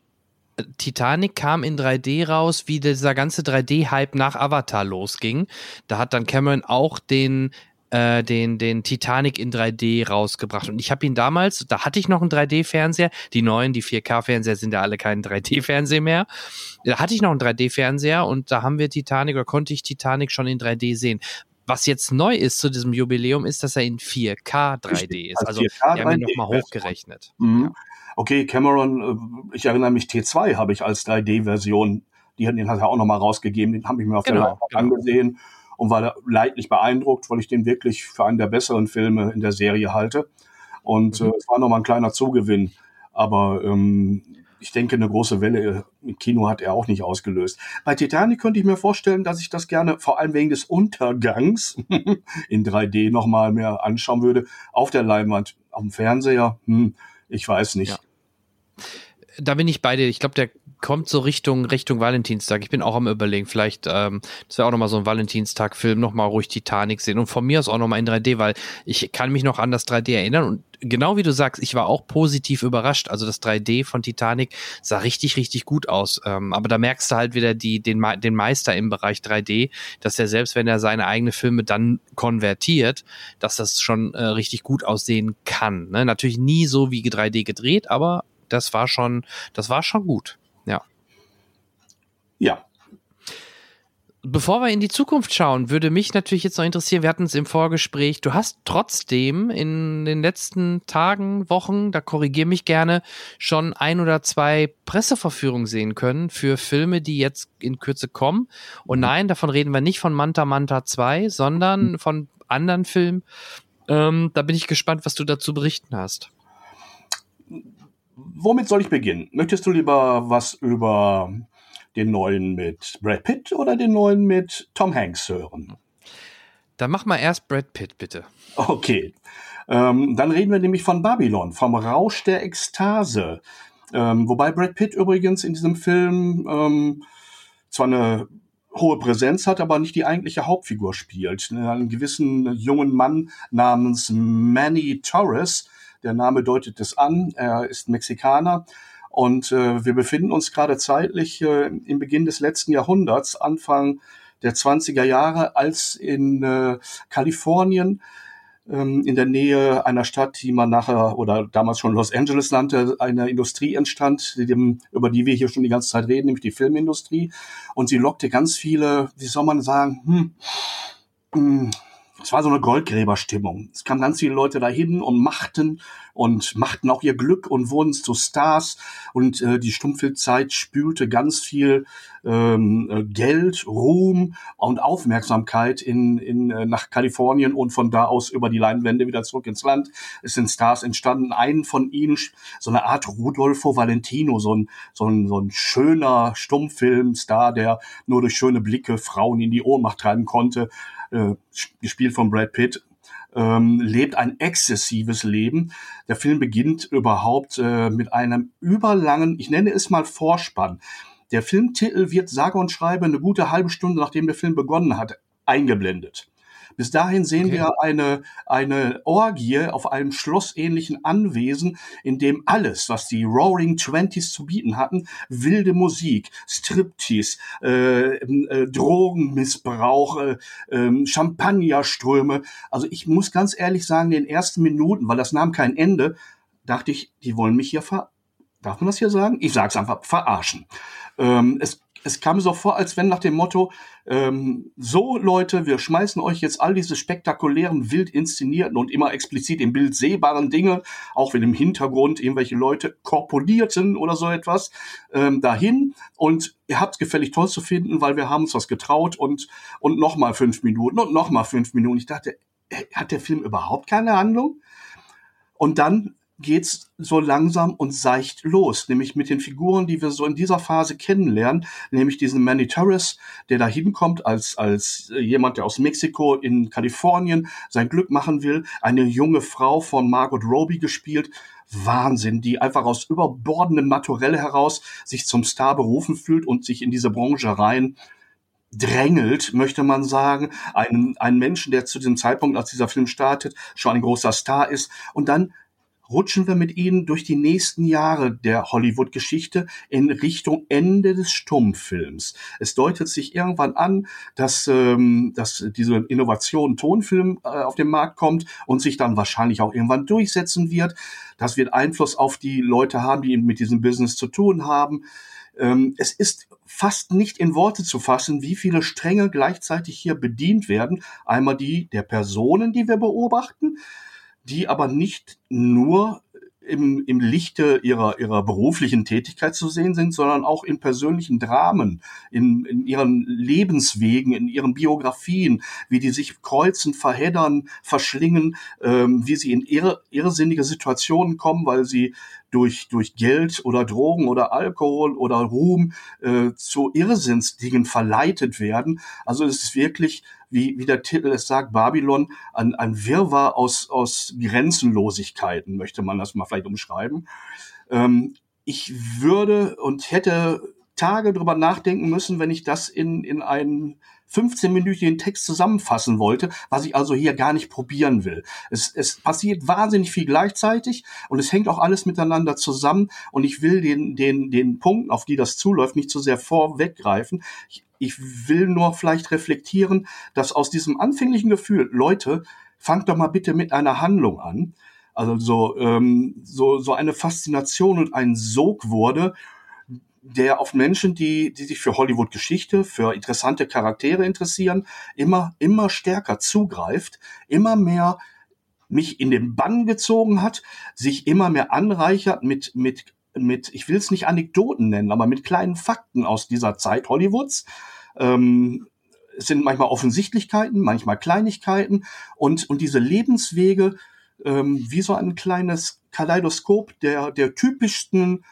äh, Titanic kam in 3D raus, wie dieser ganze 3D-Hype nach Avatar losging. Da hat dann Cameron auch den äh, den, den Titanic in 3D rausgebracht. Und ich habe ihn damals, da hatte ich noch einen 3D-Fernseher. Die neuen, die 4K-Fernseher sind ja alle kein 3D-Fernseher mehr. Da hatte ich noch einen 3D-Fernseher und da haben wir Titanic oder konnte ich Titanic schon in 3D sehen. Was jetzt neu ist zu diesem Jubiläum, ist, dass er in 4K 3D ist. Als Also 4K wir haben ihn 3D nochmal hochgerechnet. Mhm. Ja. Okay, Cameron, äh, ich erinnere mich, T2 habe ich als 3D-Version, die hat, den hat er auch nochmal rausgegeben, den habe ich mir auf Genau, der Leinwand genau. angesehen und war leidlich beeindruckt, weil ich den wirklich für einen der besseren Filme in der Serie halte. Und Mhm. äh, es war nochmal ein kleiner Zugewinn. Aber ähm, ich denke, eine große Welle im Kino hat er auch nicht ausgelöst. Bei Titanic könnte ich mir vorstellen, dass ich das gerne, vor allem wegen des Untergangs, *laughs* in 3D nochmal mehr anschauen würde. Auf der Leinwand, dem Fernseher, hm, ich weiß nicht. Ja. da bin ich bei dir. Ich glaube, der kommt so Richtung Richtung Valentinstag. Ich bin auch am überlegen, vielleicht, ähm, das wäre auch nochmal so ein Valentinstag-Film, nochmal ruhig Titanic sehen und von mir aus auch nochmal in 3D, weil ich kann mich noch an das 3D erinnern und genau wie du sagst, ich war auch positiv überrascht. Also das 3D von Titanic sah richtig, richtig gut aus. Ähm, aber da merkst du halt wieder die, den, den Meister im Bereich 3D, dass er selbst, wenn er seine eigenen Filme dann konvertiert, dass das schon äh, richtig gut aussehen kann. Ne? Natürlich nie so wie 3D gedreht, aber das war schon, das war schon gut. Ja. Bevor wir in die Zukunft schauen, würde mich natürlich jetzt noch interessieren, wir hatten es im Vorgespräch, du hast trotzdem in den letzten Tagen, Wochen, da korrigier mich gerne, schon ein oder zwei Presseverführungen sehen können für Filme, die jetzt in Kürze kommen. Und mhm. nein, davon reden wir nicht von Manta Manta 2, sondern mhm. von anderen Filmen. Ähm, da bin ich gespannt, was du dazu berichten hast. Womit soll ich beginnen? Möchtest du lieber was über den neuen mit Brad Pitt oder den neuen mit Tom Hanks hören? Dann mach mal erst Brad Pitt, bitte. Okay. Ähm, dann reden wir nämlich von Babylon, vom Rausch der Ekstase. Ähm, wobei Brad Pitt übrigens in diesem Film ähm, zwar eine hohe Präsenz hat, aber nicht die eigentliche Hauptfigur spielt. Einen gewissen jungen Mann namens Manny Torres, der Name deutet es an, er ist Mexikaner und äh, wir befinden uns gerade zeitlich äh, im Beginn des letzten Jahrhunderts, Anfang der 20er Jahre, als in äh, Kalifornien ähm, in der Nähe einer Stadt, die man nachher oder damals schon Los Angeles nannte, eine Industrie entstand, die dem, über die wir hier schon die ganze Zeit reden, nämlich die Filmindustrie. Und sie lockte ganz viele, wie soll man sagen, hm, hm es war so eine Goldgräberstimmung. Es kamen ganz viele Leute dahin und machten und machten auch ihr Glück und wurden zu Stars. Und äh, die Stummfilmzeit spülte ganz viel ähm, äh, Geld, Ruhm und Aufmerksamkeit in, in, äh, nach Kalifornien und von da aus über die Leinwände wieder zurück ins Land. Es sind Stars entstanden. Einen von ihnen, so eine Art Rudolfo Valentino, so ein, so ein, so ein schöner Stummfilmstar, der nur durch schöne Blicke Frauen in die Ohnmacht treiben konnte äh, gespielt von Brad Pitt, ähm, lebt ein exzessives Leben. Der Film beginnt überhaupt äh, mit einem überlangen, ich nenne es mal Vorspann. Der Filmtitel wird sage und schreibe eine gute halbe Stunde, nachdem der Film begonnen hat, eingeblendet. Bis dahin sehen okay. wir eine, eine Orgie auf einem schlossähnlichen Anwesen, in dem alles, was die Roaring Twenties zu bieten hatten, wilde Musik, Striptease, äh, äh, Drogenmissbrauch, äh, äh, Champagnerströme. Also ich muss ganz ehrlich sagen, in den ersten Minuten, weil das nahm kein Ende, dachte ich, die wollen mich hier ver... Darf man das hier sagen? Ich sag's einfach, verarschen. Ähm, es es kam so vor, als wenn nach dem Motto, ähm, so Leute, wir schmeißen euch jetzt all diese spektakulären, wild inszenierten und immer explizit im Bild sehbaren Dinge, auch wenn im Hintergrund irgendwelche Leute korpulierten oder so etwas, ähm, dahin und ihr habt gefällig toll zu finden, weil wir haben uns was getraut und, und nochmal fünf Minuten und nochmal fünf Minuten. Ich dachte, äh, hat der Film überhaupt keine Handlung? Und dann geht's so langsam und seicht los, nämlich mit den Figuren, die wir so in dieser Phase kennenlernen, nämlich diesen Manny Torres, der da hinkommt als, als äh, jemand, der aus Mexiko in Kalifornien sein Glück machen will, eine junge Frau von Margot Robbie gespielt, Wahnsinn, die einfach aus überbordendem Naturell heraus sich zum Star berufen fühlt und sich in diese Branche rein drängelt, möchte man sagen, einen, einen Menschen, der zu diesem Zeitpunkt, als dieser Film startet, schon ein großer Star ist. Und dann rutschen wir mit ihnen durch die nächsten Jahre der Hollywood-Geschichte in Richtung Ende des Stummfilms. Es deutet sich irgendwann an, dass, ähm, dass diese Innovation Tonfilm äh, auf den Markt kommt und sich dann wahrscheinlich auch irgendwann durchsetzen wird. Das wird Einfluss auf die Leute haben, die mit diesem Business zu tun haben. Ähm, es ist fast nicht in Worte zu fassen, wie viele Stränge gleichzeitig hier bedient werden. Einmal die der Personen, die wir beobachten, die aber nicht nur im, im Lichte ihrer, ihrer beruflichen Tätigkeit zu sehen sind, sondern auch in persönlichen Dramen, in, in ihren Lebenswegen, in ihren Biografien, wie die sich kreuzen, verheddern, verschlingen, ähm, wie sie in irre, irrsinnige Situationen kommen, weil sie durch, durch Geld oder Drogen oder Alkohol oder Ruhm äh, zu Irrsinnsdingen verleitet werden. Also es ist wirklich, wie, wie der Titel es sagt, Babylon, ein, ein Wirrwarr aus, aus Grenzenlosigkeiten, möchte man das mal vielleicht umschreiben. Ähm, ich würde und hätte Tage drüber nachdenken müssen, wenn ich das in, in einen 15-minütigen Text zusammenfassen wollte, was ich also hier gar nicht probieren will. Es, es passiert wahnsinnig viel gleichzeitig und es hängt auch alles miteinander zusammen und ich will den, den, den Punkten, auf die das zuläuft, nicht zu sehr vorweggreifen. Ich, ich will nur vielleicht reflektieren, dass aus diesem anfänglichen Gefühl, Leute, fangt doch mal bitte mit einer Handlung an. Also so, ähm, so, so eine Faszination und ein Sog wurde, der auf Menschen, die, die sich für Hollywood-Geschichte, für interessante Charaktere interessieren, immer, immer stärker zugreift, immer mehr mich in den Bann gezogen hat, sich immer mehr anreichert mit, mit, mit, ich will es nicht Anekdoten nennen, aber mit kleinen Fakten aus dieser Zeit Hollywoods. Ähm, es sind manchmal Offensichtlichkeiten, manchmal Kleinigkeiten und, und diese Lebenswege ähm, wie so ein kleines Kaleidoskop der, der typischsten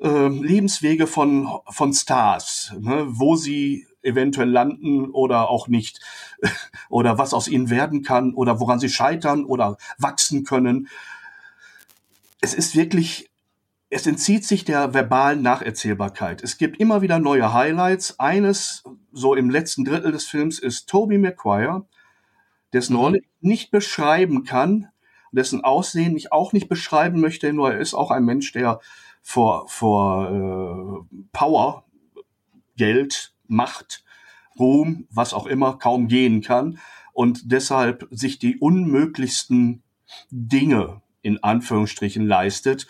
äh, Lebenswege von, von Stars, ne, wo sie eventuell landen oder auch nicht, *laughs* oder was aus ihnen werden kann, oder woran sie scheitern oder wachsen können. Es ist wirklich, es entzieht sich der verbalen Nacherzählbarkeit. Es gibt immer wieder neue Highlights. Eines, so im letzten Drittel des Films, ist Toby Maguire, dessen mhm. Rolle ich nicht beschreiben kann, dessen Aussehen ich auch nicht beschreiben möchte, nur er ist auch ein Mensch, der vor, vor äh, Power, Geld, Macht, Ruhm, was auch immer, kaum gehen kann und deshalb sich die unmöglichsten Dinge in Anführungsstrichen leistet.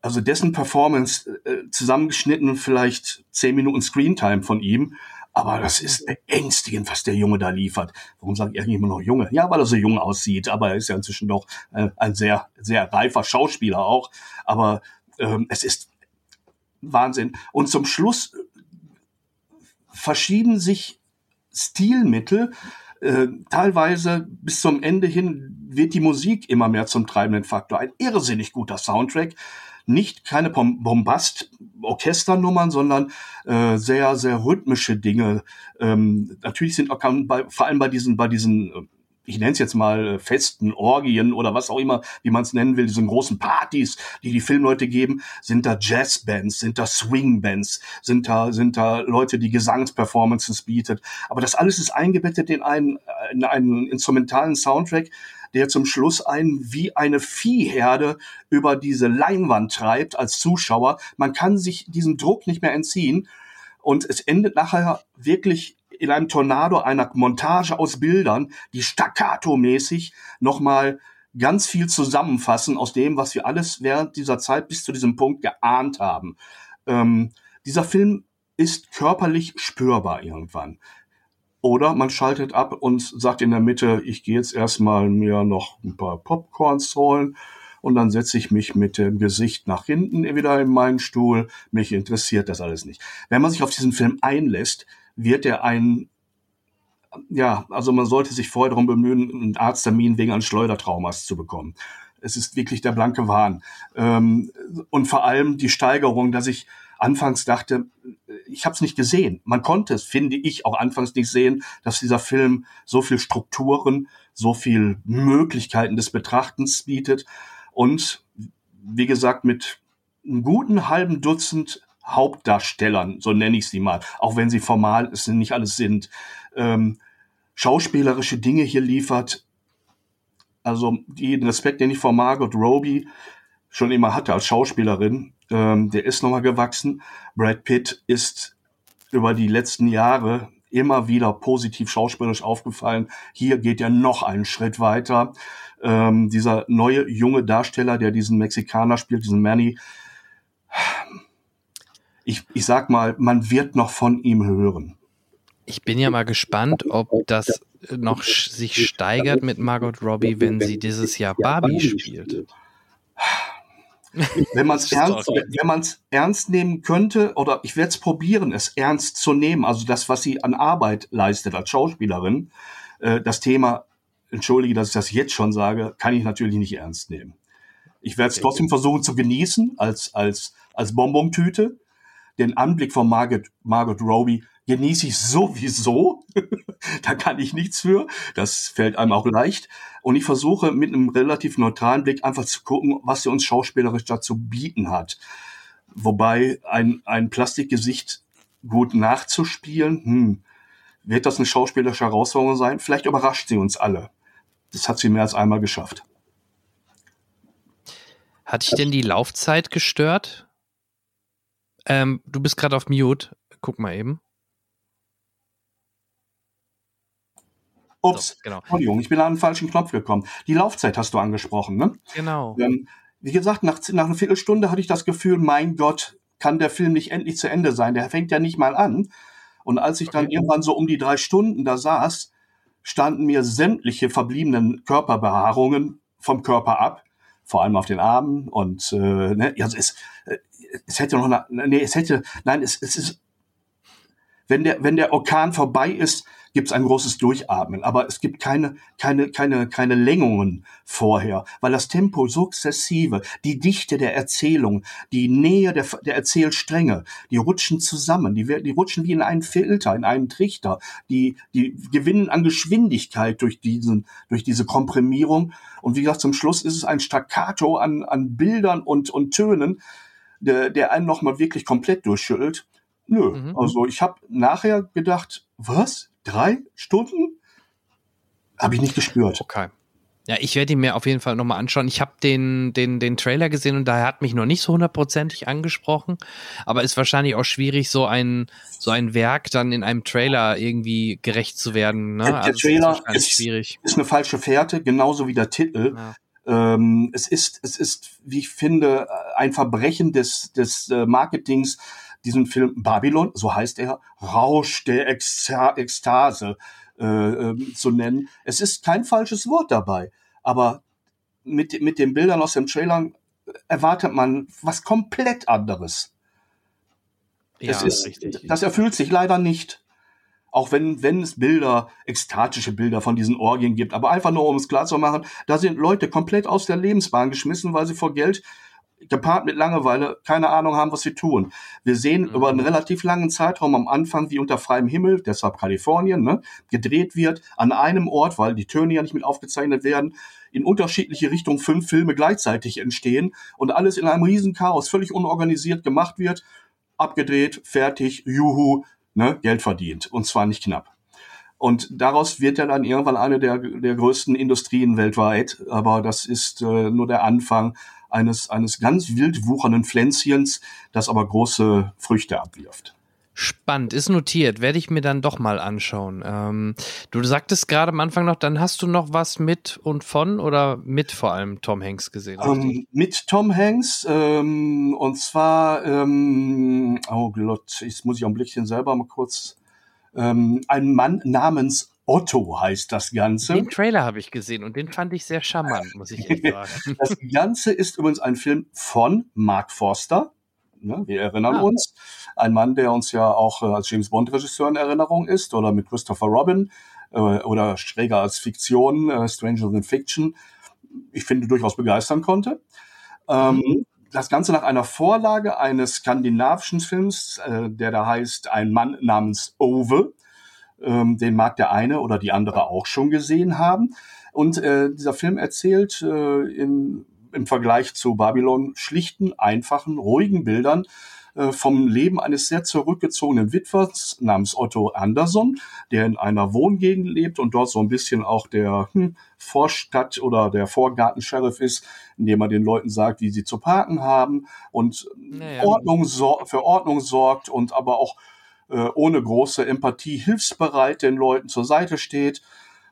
Also dessen Performance äh, zusammengeschnitten vielleicht zehn Minuten Screentime von ihm, aber das ist beängstigend, was der Junge da liefert. Warum ich eigentlich immer noch Junge? Ja, weil er so jung aussieht, aber er ist ja inzwischen doch äh, ein sehr, sehr reifer Schauspieler auch. Aber ähm, es ist Wahnsinn. Und zum Schluss verschieben sich Stilmittel. Äh, teilweise bis zum Ende hin wird die Musik immer mehr zum treibenden Faktor. Ein irrsinnig guter Soundtrack. Nicht keine Bombast-Orchesternummern, sondern äh, sehr, sehr rhythmische Dinge. Ähm, natürlich sind auch bei, vor allem bei diesen, bei diesen äh, ich nenne es jetzt mal äh, Festen, Orgien oder was auch immer, wie man es nennen will, diesen großen Partys, die die Filmleute geben, sind da Jazzbands, sind da Swingbands, sind da, sind da Leute, die Gesangsperformances bietet. Aber das alles ist eingebettet in einen, in einen instrumentalen Soundtrack, der zum Schluss einen wie eine Viehherde über diese Leinwand treibt als Zuschauer. Man kann sich diesem Druck nicht mehr entziehen. Und es endet nachher wirklich in einem Tornado einer Montage aus Bildern, die staccato-mäßig nochmal ganz viel zusammenfassen aus dem, was wir alles während dieser Zeit bis zu diesem Punkt geahnt haben. Ähm, dieser Film ist körperlich spürbar irgendwann. Oder man schaltet ab und sagt in der Mitte, ich gehe jetzt erstmal mir noch ein paar Popcorns holen und dann setze ich mich mit dem Gesicht nach hinten wieder in meinen Stuhl. Mich interessiert das alles nicht. Wenn man sich auf diesen Film einlässt, wird er ein, ja, also man sollte sich vorher darum bemühen, einen Arzttermin wegen eines Schleudertraumas zu bekommen. Es ist wirklich der blanke Wahn. Ähm, und vor allem die Steigerung, dass ich anfangs dachte, ich habe es nicht gesehen. Man konnte es, finde ich, auch anfangs nicht sehen, dass dieser Film so viel Strukturen, so viel Möglichkeiten des Betrachtens bietet und wie gesagt mit einem guten halben Dutzend Hauptdarstellern, so nenne ich sie mal, auch wenn sie formal es nicht alles sind, ähm, schauspielerische Dinge hier liefert. Also den Respekt, den ich vor Margot Robbie schon immer hatte als Schauspielerin, ähm, der ist nochmal gewachsen. Brad Pitt ist über die letzten Jahre immer wieder positiv schauspielerisch aufgefallen. Hier geht er noch einen Schritt weiter. Ähm, dieser neue junge Darsteller, der diesen Mexikaner spielt, diesen Manny, ich, ich sag mal, man wird noch von ihm hören. Ich bin ja mal gespannt, ob das noch sich steigert mit Margot Robbie, wenn sie dieses Jahr Barbie spielt. Wenn *laughs* man es ernst, wenn ernst nehmen könnte, oder ich werde es probieren, es ernst zu nehmen, also das, was sie an Arbeit leistet als Schauspielerin, äh, das Thema, entschuldige, dass ich das jetzt schon sage, kann ich natürlich nicht ernst nehmen. Ich werde es trotzdem versuchen zu genießen als, als, als Bonbon-Tüte den Anblick von Margot, Margot Robbie genieße ich sowieso. *laughs* da kann ich nichts für. Das fällt einem auch leicht. Und ich versuche mit einem relativ neutralen Blick einfach zu gucken, was sie uns schauspielerisch dazu bieten hat. Wobei ein, ein Plastikgesicht gut nachzuspielen, hm, wird das eine schauspielerische Herausforderung sein? Vielleicht überrascht sie uns alle. Das hat sie mehr als einmal geschafft. Hat dich denn die Laufzeit gestört? Ähm, du bist gerade auf Mute. Guck mal eben. Ups, so, genau. Entschuldigung, ich bin an den falschen Knopf gekommen. Die Laufzeit hast du angesprochen, ne? Genau. Ähm, wie gesagt, nach, nach einer Viertelstunde hatte ich das Gefühl, mein Gott, kann der Film nicht endlich zu Ende sein? Der fängt ja nicht mal an. Und als ich okay. dann irgendwann so um die drei Stunden da saß, standen mir sämtliche verbliebenen Körperbehaarungen vom Körper ab, vor allem auf den Armen und äh, ne, also es, äh, es hätte noch eine, nee, es hätte, nein, es, es ist, wenn der, wenn der Orkan vorbei ist, gibt es ein großes Durchatmen. Aber es gibt keine, keine, keine, keine Längungen vorher, weil das Tempo sukzessive, die Dichte der Erzählung, die Nähe der, der Erzählstränge, die rutschen zusammen, die, die rutschen wie in einen Filter, in einen Trichter, die, die gewinnen an Geschwindigkeit durch diesen, durch diese Komprimierung. Und wie gesagt, zum Schluss ist es ein Staccato an, an Bildern und, und Tönen, der, der einen nochmal wirklich komplett durchschüttelt. Nö, mhm. also ich habe nachher gedacht, was? Drei Stunden? Habe ich nicht gespürt. Okay. Ja, ich werde ihn mir auf jeden Fall nochmal anschauen. Ich habe den, den, den Trailer gesehen und daher hat mich noch nicht so hundertprozentig angesprochen. Aber ist wahrscheinlich auch schwierig, so ein, so ein Werk dann in einem Trailer irgendwie gerecht zu werden. Ne? Der, der also Trailer ist, ist, schwierig. ist eine falsche Fährte, genauso wie der Titel. Ja. Ähm, es ist, es ist, wie ich finde, ein Verbrechen des, des äh, Marketings, diesen Film Babylon, so heißt er, Rausch der Ekstase äh, äh, zu nennen. Es ist kein falsches Wort dabei, aber mit, mit den Bildern aus dem Trailer erwartet man was komplett anderes. Ja, es ist, richtig. Das erfüllt sich leider nicht. Auch wenn, wenn es Bilder, ekstatische Bilder von diesen Orgien gibt, aber einfach nur, um es klar zu machen, da sind Leute komplett aus der Lebensbahn geschmissen, weil sie vor Geld gepaart mit Langeweile keine Ahnung haben, was sie tun. Wir sehen mhm. über einen relativ langen Zeitraum am Anfang, wie unter freiem Himmel, deshalb Kalifornien, ne, gedreht wird, an einem Ort, weil die Töne ja nicht mit aufgezeichnet werden, in unterschiedliche Richtungen fünf Filme gleichzeitig entstehen und alles in einem riesen Chaos völlig unorganisiert gemacht wird, abgedreht, fertig, juhu, ne, Geld verdient. Und zwar nicht knapp. Und daraus wird ja dann irgendwann eine der, der größten Industrien weltweit. Aber das ist äh, nur der Anfang eines, eines ganz wild wuchernden Pflänzchens, das aber große Früchte abwirft. Spannend, ist notiert, werde ich mir dann doch mal anschauen. Ähm, du sagtest gerade am Anfang noch, dann hast du noch was mit und von oder mit vor allem Tom Hanks gesehen? Ähm, mit Tom Hanks ähm, und zwar, ähm, oh Gott, ich muss ich auch ein Blickchen selber mal kurz, ähm, ein Mann namens Otto heißt das Ganze. Den Trailer habe ich gesehen und den fand ich sehr charmant, muss ich echt *laughs* sagen. das Ganze ist übrigens ein Film von Mark Forster. Ne, wir erinnern ah. uns. Ein Mann, der uns ja auch äh, als James Bond-Regisseur in Erinnerung ist oder mit Christopher Robin äh, oder schräger als Fiktion, äh, Stranger Than Fiction, ich finde durchaus begeistern konnte. Ähm, mhm. Das Ganze nach einer Vorlage eines skandinavischen Films, äh, der da heißt Ein Mann namens Ove ähm, den mag der eine oder die andere auch schon gesehen haben. Und äh, dieser Film erzählt äh, in, im Vergleich zu Babylon schlichten, einfachen, ruhigen Bildern äh, vom Leben eines sehr zurückgezogenen Witwers namens Otto Anderson, der in einer Wohngegend lebt und dort so ein bisschen auch der hm, Vorstadt- oder der Vorgarten-Sheriff ist, indem er den Leuten sagt, wie sie zu parken haben und naja. Ordnung für Ordnung sorgt und aber auch äh, ohne große Empathie hilfsbereit den Leuten zur Seite steht.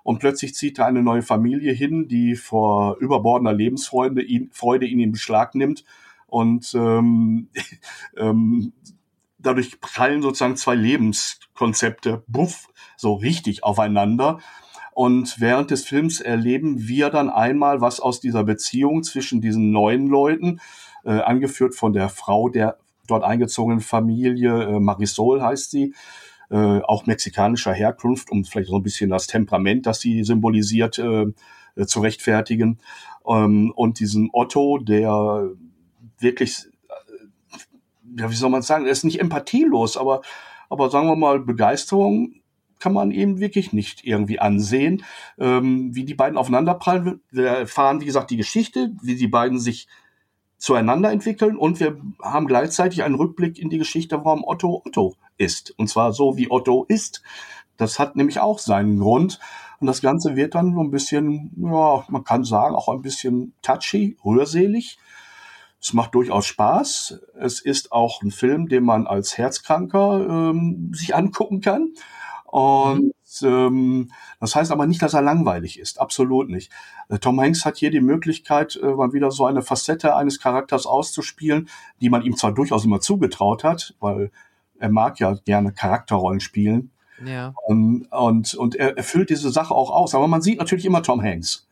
Und plötzlich zieht er eine neue Familie hin, die vor überbordender Lebensfreude ihn, Freude ihn in Beschlag nimmt. Und ähm, *laughs* ähm, dadurch prallen sozusagen zwei Lebenskonzepte, buff, so richtig aufeinander. Und während des Films erleben wir dann einmal, was aus dieser Beziehung zwischen diesen neuen Leuten, äh, angeführt von der Frau der dort eingezogenen Familie, äh, Marisol heißt sie, äh, auch mexikanischer Herkunft, um vielleicht so ein bisschen das Temperament, das sie symbolisiert, äh, äh, zu rechtfertigen. Ähm, und diesen Otto, der wirklich, äh, ja, wie soll man sagen, er ist nicht empathielos, aber, aber sagen wir mal, Begeisterung kann man eben wirklich nicht irgendwie ansehen, ähm, wie die beiden aufeinanderprallen. Wir erfahren, wie gesagt, die Geschichte, wie die beiden sich zueinander entwickeln und wir haben gleichzeitig einen Rückblick in die Geschichte, warum Otto Otto ist. Und zwar so, wie Otto ist. Das hat nämlich auch seinen Grund. Und das Ganze wird dann so ein bisschen, ja, man kann sagen, auch ein bisschen touchy, rührselig. Es macht durchaus Spaß. Es ist auch ein Film, den man als Herzkranker ähm, sich angucken kann. Und ähm, das heißt aber nicht, dass er langweilig ist. Absolut nicht. Äh, Tom Hanks hat hier die Möglichkeit, äh, mal wieder so eine Facette eines Charakters auszuspielen, die man ihm zwar durchaus immer zugetraut hat, weil er mag ja gerne Charakterrollen spielen. Ja. Und, und, und er erfüllt diese Sache auch aus. Aber man sieht natürlich immer Tom Hanks.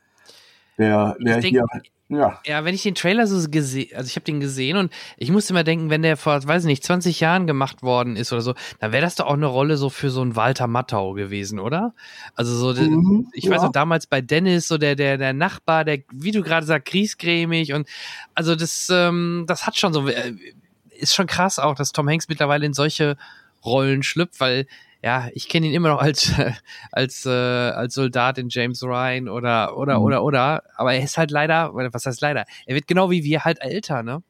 Der, der denk, hier, ja. Ja, wenn ich den Trailer so gesehen, also ich habe den gesehen und ich musste immer denken, wenn der vor, weiß ich nicht, 20 Jahren gemacht worden ist oder so, dann wäre das doch auch eine Rolle so für so einen Walter Matthau gewesen, oder? Also so, mhm, ich ja. weiß noch damals bei Dennis, so der, der, der Nachbar, der, wie du gerade sagst, griesgrämig und also das, ähm, das hat schon so, äh, ist schon krass auch, dass Tom Hanks mittlerweile in solche Rollen schlüpft, weil ja, ich kenne ihn immer noch als *laughs* als äh, als Soldat in James Ryan oder oder mhm. oder oder, aber er ist halt leider, was heißt leider? Er wird genau wie wir halt älter, ne?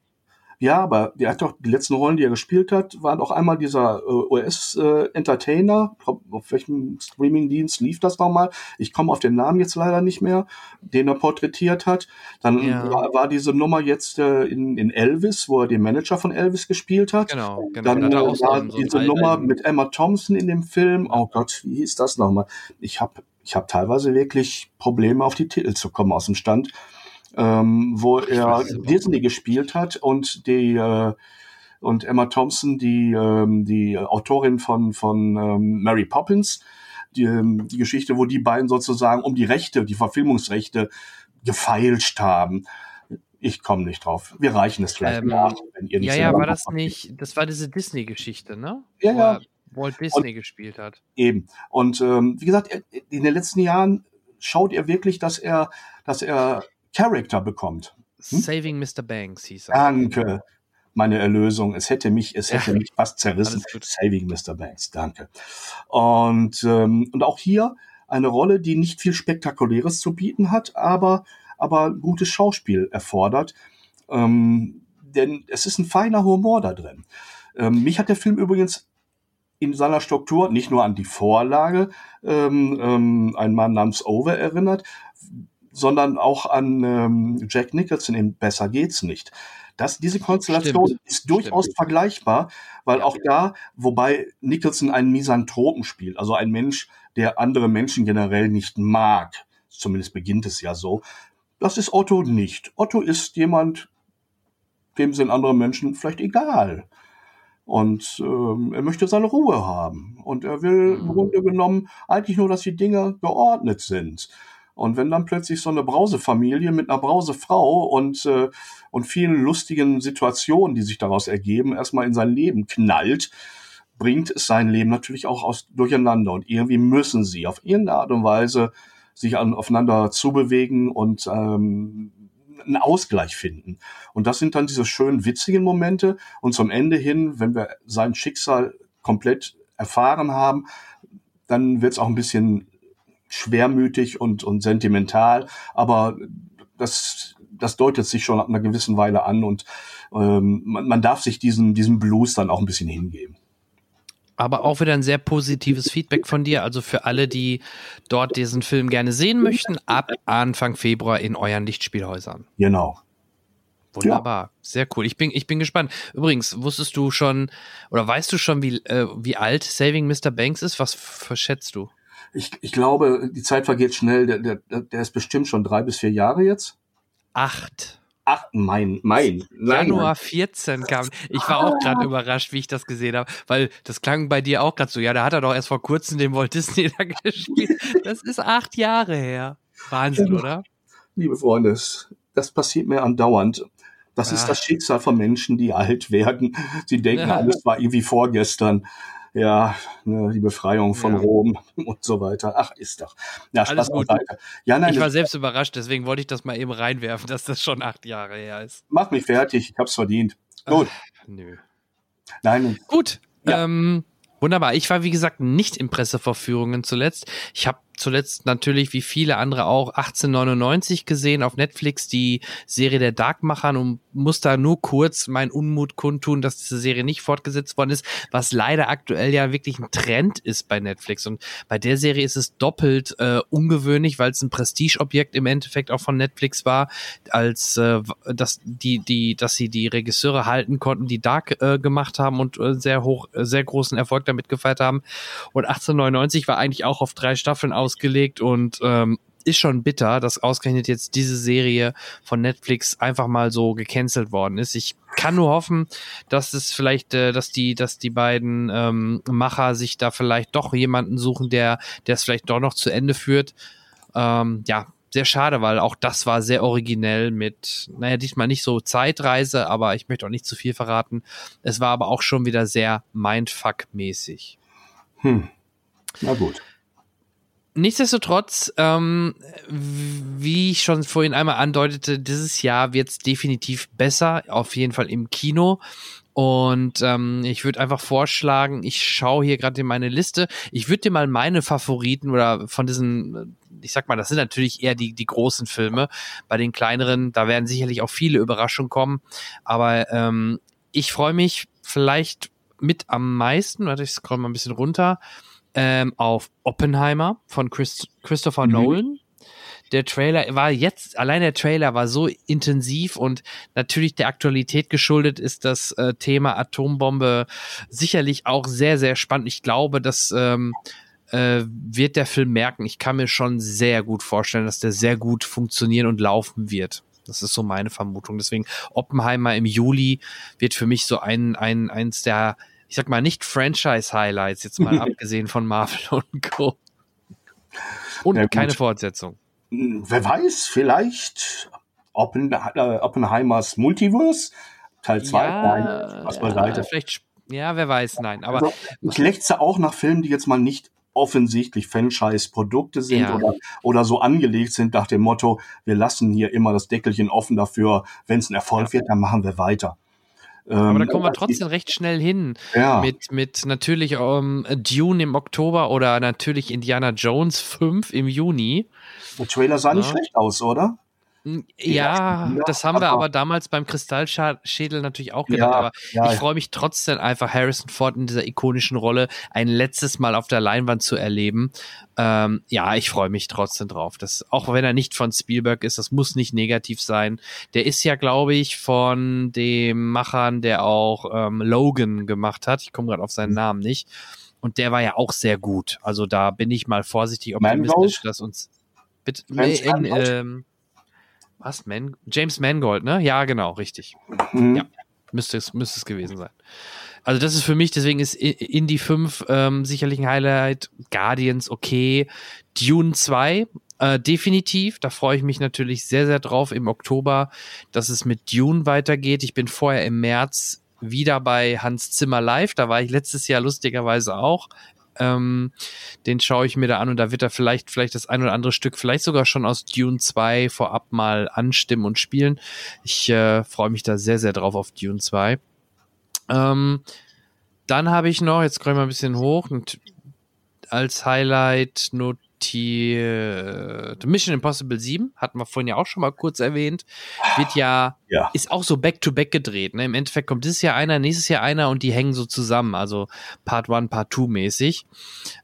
Ja, aber der hat doch die letzten Rollen, die er gespielt hat, waren auch einmal dieser äh, US-Entertainer. Äh, auf welchem Streamingdienst lief das nochmal? Ich komme auf den Namen jetzt leider nicht mehr, den er porträtiert hat. Dann ja. war, war, diese Nummer jetzt äh, in, in Elvis, wo er den Manager von Elvis gespielt hat. Genau, genau. Dann war so diese Nummer mit Emma Thompson in dem Film. Oh Gott, wie hieß das nochmal? Ich habe ich hab teilweise wirklich Probleme, auf die Titel zu kommen aus dem Stand ähm, wo er Disney gespielt hat und die äh, und Emma Thompson, die ähm, die Autorin von von ähm, Mary Poppins, die, ähm, die Geschichte, wo die beiden sozusagen um die Rechte, die Verfilmungsrechte gefeilscht haben. Ich komme nicht drauf. Wir reichen es vielleicht ähm, nach, wenn ihr nicht Ja, ja, war das nicht, das war diese Disney-Geschichte, ne? Ja, ja. Walt Disney und, gespielt hat. Eben. Und ähm, wie gesagt, in den letzten Jahren schaut er wirklich, dass er, dass er Character bekommt. Hm? Saving Mr. Banks hieß er. Danke. Meine Erlösung. Es hätte mich, es hätte ja. mich fast zerrissen. Saving Mr. Banks. Danke. Und, ähm, und auch hier eine Rolle, die nicht viel Spektakuläres zu bieten hat, aber, aber gutes Schauspiel erfordert. Ähm, denn es ist ein feiner Humor da drin. Ähm, mich hat der Film übrigens in seiner Struktur nicht nur an die Vorlage ähm, ähm, ein Mann namens Over erinnert, sondern auch an ähm, Jack Nicholson in Besser geht's nicht. Das, diese Konstellation Stimmt. ist durchaus Stimmt. vergleichbar, weil auch da, wobei Nicholson einen Misanthropen spielt, also ein Mensch, der andere Menschen generell nicht mag, zumindest beginnt es ja so, das ist Otto nicht. Otto ist jemand, dem sind andere Menschen vielleicht egal. Und ähm, er möchte seine Ruhe haben. Und er will im mhm. Grunde genommen eigentlich nur, dass die Dinge geordnet sind. Und wenn dann plötzlich so eine Brausefamilie mit einer Brausefrau und, äh, und vielen lustigen Situationen, die sich daraus ergeben, erstmal in sein Leben knallt, bringt es sein Leben natürlich auch aus durcheinander. Und irgendwie müssen sie auf irgendeine Art und Weise sich an, aufeinander zubewegen und ähm, einen Ausgleich finden. Und das sind dann diese schönen, witzigen Momente. Und zum Ende hin, wenn wir sein Schicksal komplett erfahren haben, dann wird es auch ein bisschen schwermütig und, und sentimental, aber das, das deutet sich schon ab einer gewissen Weile an und ähm, man, man darf sich diesen, diesem Blues dann auch ein bisschen hingeben. Aber auch wieder ein sehr positives Feedback von dir. Also für alle, die dort diesen Film gerne sehen möchten, ab Anfang Februar in euren Lichtspielhäusern. Genau. Wunderbar, ja. sehr cool. Ich bin, ich bin gespannt. Übrigens, wusstest du schon oder weißt du schon, wie, äh, wie alt Saving Mr. Banks ist? Was verschätzt du? Ich, ich glaube, die Zeit vergeht schnell. Der, der, der ist bestimmt schon drei bis vier Jahre jetzt. Acht. Ach, mein, mein. Nein, Januar 14 kam. Ich war auch gerade überrascht, wie ich das gesehen habe, weil das klang bei dir auch gerade so. Ja, da hat er doch erst vor kurzem den Walt Disney *laughs* da gespielt. Das ist acht Jahre her. Wahnsinn, oder? Liebe Freunde, das passiert mir andauernd. Das ja. ist das Schicksal von Menschen, die alt werden. Sie denken, ja. alles war irgendwie vorgestern ja, ne, die Befreiung von ja. Rom *laughs* und so weiter. Ach, ist doch. Ja, Spaß gut. Ja, nein, ich war selbst überrascht, deswegen wollte ich das mal eben reinwerfen, *laughs* dass das schon acht Jahre her ist. Mach mich fertig, ich hab's verdient. Gut. Ach, nö. Nein. Gut. Ja. Ähm, wunderbar. Ich war, wie gesagt, nicht in Presseverführungen zuletzt. Ich habe zuletzt natürlich, wie viele andere auch, 1899 gesehen auf Netflix, die Serie der Darkmachern um muss da nur kurz meinen Unmut kundtun, dass diese Serie nicht fortgesetzt worden ist, was leider aktuell ja wirklich ein Trend ist bei Netflix. Und bei der Serie ist es doppelt äh, ungewöhnlich, weil es ein Prestigeobjekt im Endeffekt auch von Netflix war, als äh, dass die, die, dass sie die Regisseure halten konnten, die Dark äh, gemacht haben und äh, sehr hoch, äh, sehr großen Erfolg damit gefeiert haben. Und 1899 war eigentlich auch auf drei Staffeln ausgelegt und ähm, ist schon bitter, dass ausgerechnet jetzt diese Serie von Netflix einfach mal so gecancelt worden ist. Ich kann nur hoffen, dass es vielleicht, äh, dass die, dass die beiden ähm, Macher sich da vielleicht doch jemanden suchen, der, der es vielleicht doch noch zu Ende führt. Ähm, ja, sehr schade, weil auch das war sehr originell mit, naja, diesmal nicht so Zeitreise, aber ich möchte auch nicht zu viel verraten. Es war aber auch schon wieder sehr Mindfuck-mäßig. Hm. Na gut. Nichtsdestotrotz, ähm, wie ich schon vorhin einmal andeutete, dieses Jahr wird es definitiv besser, auf jeden Fall im Kino. Und ähm, ich würde einfach vorschlagen, ich schaue hier gerade in meine Liste. Ich würde dir mal meine Favoriten oder von diesen, ich sag mal, das sind natürlich eher die, die großen Filme. Bei den kleineren, da werden sicherlich auch viele Überraschungen kommen. Aber ähm, ich freue mich vielleicht mit am meisten, warte, ich scroll mal ein bisschen runter ähm, auf Oppenheimer von Chris, Christopher mhm. Nolan. Der Trailer war jetzt, allein der Trailer war so intensiv und natürlich der Aktualität geschuldet ist das äh, Thema Atombombe sicherlich auch sehr, sehr spannend. Ich glaube, dass ähm, äh, wird der Film merken. Ich kann mir schon sehr gut vorstellen, dass der sehr gut funktionieren und laufen wird. Das ist so meine Vermutung. Deswegen Oppenheimer im Juli wird für mich so ein, ein eins der ich sag mal, nicht Franchise-Highlights, jetzt mal *laughs* abgesehen von Marvel und Co. Und ja, keine Fortsetzung. Hm, wer weiß, vielleicht Oppen, äh, Oppenheimers Multiverse, Teil 2, ja, nein, was beiseite. Ja, vielleicht, ja, wer weiß, nein. Aber also, ich lechze auch nach Filmen, die jetzt mal nicht offensichtlich Franchise-Produkte sind ja. oder, oder so angelegt sind nach dem Motto, wir lassen hier immer das Deckelchen offen dafür, wenn es ein Erfolg wird, dann machen wir weiter. Aber da ähm, kommen wir trotzdem recht schnell hin. Ja. Mit, mit natürlich um, ähm, Dune im Oktober oder natürlich Indiana Jones 5 im Juni. Der Trailer sah ja. nicht schlecht aus, oder? Ja, das haben wir aber damals beim Kristallschädel natürlich auch gedacht. Ja, aber ja, ich freue mich trotzdem einfach, Harrison Ford in dieser ikonischen Rolle ein letztes Mal auf der Leinwand zu erleben. Ähm, ja, ich freue mich trotzdem drauf. Das, auch wenn er nicht von Spielberg ist, das muss nicht negativ sein. Der ist ja, glaube ich, von dem Machern, der auch ähm, Logan gemacht hat. Ich komme gerade auf seinen mhm. Namen nicht. Und der war ja auch sehr gut. Also da bin ich mal vorsichtig optimistisch, dass uns bitte, in, ähm, was? Man James Mangold, ne? Ja, genau, richtig. Mhm. Ja, müsste es, müsste es gewesen sein. Also das ist für mich, deswegen ist Indie 5 ähm, sicherlich ein Highlight. Guardians, okay. Dune 2, äh, definitiv. Da freue ich mich natürlich sehr, sehr drauf im Oktober, dass es mit Dune weitergeht. Ich bin vorher im März wieder bei Hans Zimmer live. Da war ich letztes Jahr lustigerweise auch ähm, den schaue ich mir da an und da wird er vielleicht, vielleicht das ein oder andere Stück, vielleicht sogar schon aus Dune 2 vorab mal anstimmen und spielen. Ich äh, freue mich da sehr, sehr drauf auf Dune 2. Ähm, dann habe ich noch, jetzt scroll ich mal ein bisschen hoch, und als Highlight not notiert. Mission Impossible 7, hatten wir vorhin ja auch schon mal kurz erwähnt, wird ja, ja. ist auch so back-to-back -back gedreht. Ne? Im Endeffekt kommt dieses Jahr einer, nächstes Jahr einer und die hängen so zusammen, also Part 1, Part 2 mäßig.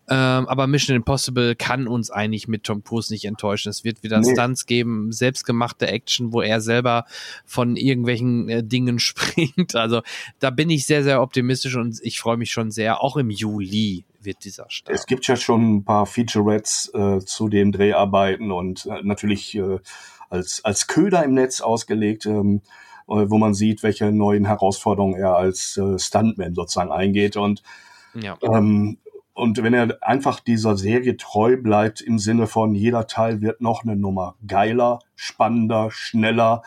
Ähm, aber Mission Impossible kann uns eigentlich mit Tom Cruise nicht enttäuschen. Es wird wieder nee. Stunts geben, selbstgemachte Action, wo er selber von irgendwelchen äh, Dingen *laughs* springt. Also da bin ich sehr, sehr optimistisch und ich freue mich schon sehr, auch im Juli wird dieser Start. Es gibt ja schon ein paar Featurettes äh, zu den Dreharbeiten und äh, natürlich äh, als, als Köder im Netz ausgelegt, ähm, äh, wo man sieht, welche neuen Herausforderungen er als äh, Stuntman sozusagen eingeht. Und, ja. ähm, und wenn er einfach dieser Serie treu bleibt, im Sinne von jeder Teil wird noch eine Nummer geiler, spannender, schneller,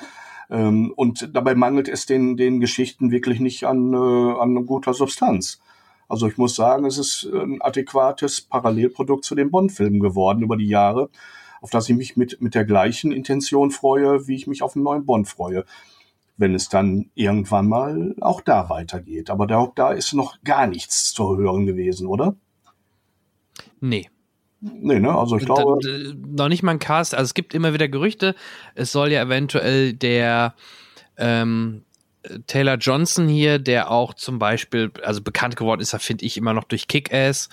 ähm, und dabei mangelt es den, den Geschichten wirklich nicht an, äh, an guter Substanz. Also ich muss sagen, es ist ein adäquates Parallelprodukt zu den Bond-Filmen geworden über die Jahre, auf das ich mich mit, mit der gleichen Intention freue, wie ich mich auf einen neuen Bond freue. Wenn es dann irgendwann mal auch da weitergeht. Aber da, da ist noch gar nichts zu hören gewesen, oder? Nee, Nee, ne? Also ich glaube. Da, noch nicht mal ein Cast. Also es gibt immer wieder Gerüchte. Es soll ja eventuell der ähm, Taylor Johnson hier, der auch zum Beispiel, also bekannt geworden ist er, finde ich, immer noch durch Kick-Ass.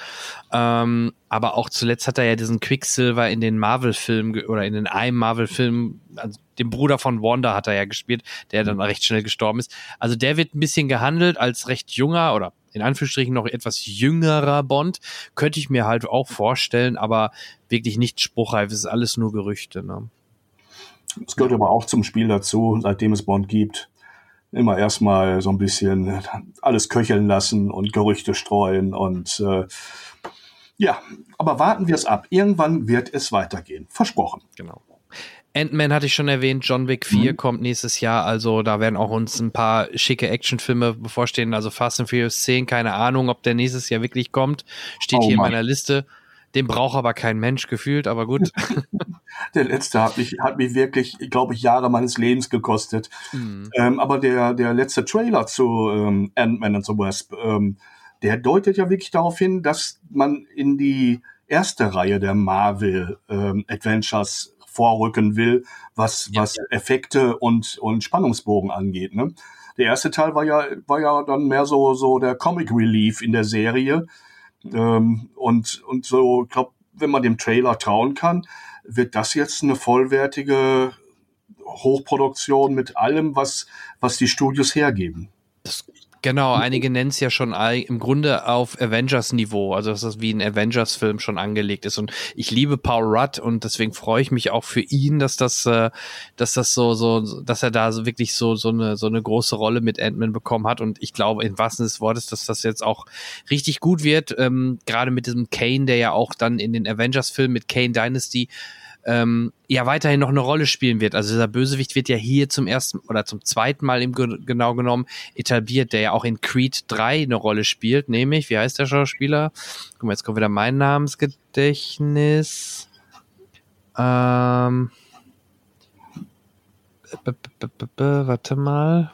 Ähm, aber auch zuletzt hat er ja diesen Quicksilver in den Marvel-Filmen oder in den einem Marvel-Film, also dem Bruder von Wanda hat er ja gespielt, der dann recht schnell gestorben ist. Also der wird ein bisschen gehandelt als recht junger oder in Anführungsstrichen noch etwas jüngerer Bond. Könnte ich mir halt auch vorstellen, aber wirklich nicht spruchreif. Es ist alles nur Gerüchte. Ne? Es gehört aber auch zum Spiel dazu, seitdem es Bond gibt immer erstmal so ein bisschen alles köcheln lassen und Gerüchte streuen und äh, ja, aber warten wir es ab. Irgendwann wird es weitergehen. Versprochen. Genau. Ant-Man hatte ich schon erwähnt, John Wick 4 mhm. kommt nächstes Jahr, also da werden auch uns ein paar schicke Actionfilme bevorstehen, also Fast and Furious 10, keine Ahnung, ob der nächstes Jahr wirklich kommt, steht oh, hier in meiner Liste. Den braucht aber kein Mensch gefühlt, aber gut. *laughs* der letzte hat mich, hat mich wirklich, glaube ich, Jahre meines Lebens gekostet. Mhm. Ähm, aber der, der letzte Trailer zu ähm, Ant-Man and the Wasp, ähm, der deutet ja wirklich darauf hin, dass man in die erste Reihe der Marvel ähm, Adventures vorrücken will, was, ja, was ja. Effekte und, und Spannungsbogen angeht. Ne? Der erste Teil war ja, war ja dann mehr so, so der Comic Relief in der Serie. Ähm, und, und so, ich glaube, wenn man dem Trailer trauen kann, wird das jetzt eine vollwertige Hochproduktion mit allem, was, was die Studios hergeben. Das Genau, einige nennen es ja schon im Grunde auf Avengers-Niveau, also dass das wie ein Avengers-Film schon angelegt ist. Und ich liebe Paul Rudd und deswegen freue ich mich auch für ihn, dass das, äh, dass das so, so, dass er da so wirklich so, so eine, so eine große Rolle mit Ant-Man bekommen hat. Und ich glaube, in wahrsten des Wortes, dass das jetzt auch richtig gut wird. Ähm, Gerade mit diesem Kane, der ja auch dann in den Avengers-Filmen mit Kane Dynasty ähm, ja weiterhin noch eine Rolle spielen wird. Also dieser Bösewicht wird ja hier zum ersten oder zum zweiten Mal im genau genommen etabliert, der ja auch in Creed 3 eine Rolle spielt, nämlich, wie heißt der Schauspieler? Guck mal, jetzt kommt wieder mein Namensgedächtnis. Ähm, warte mal.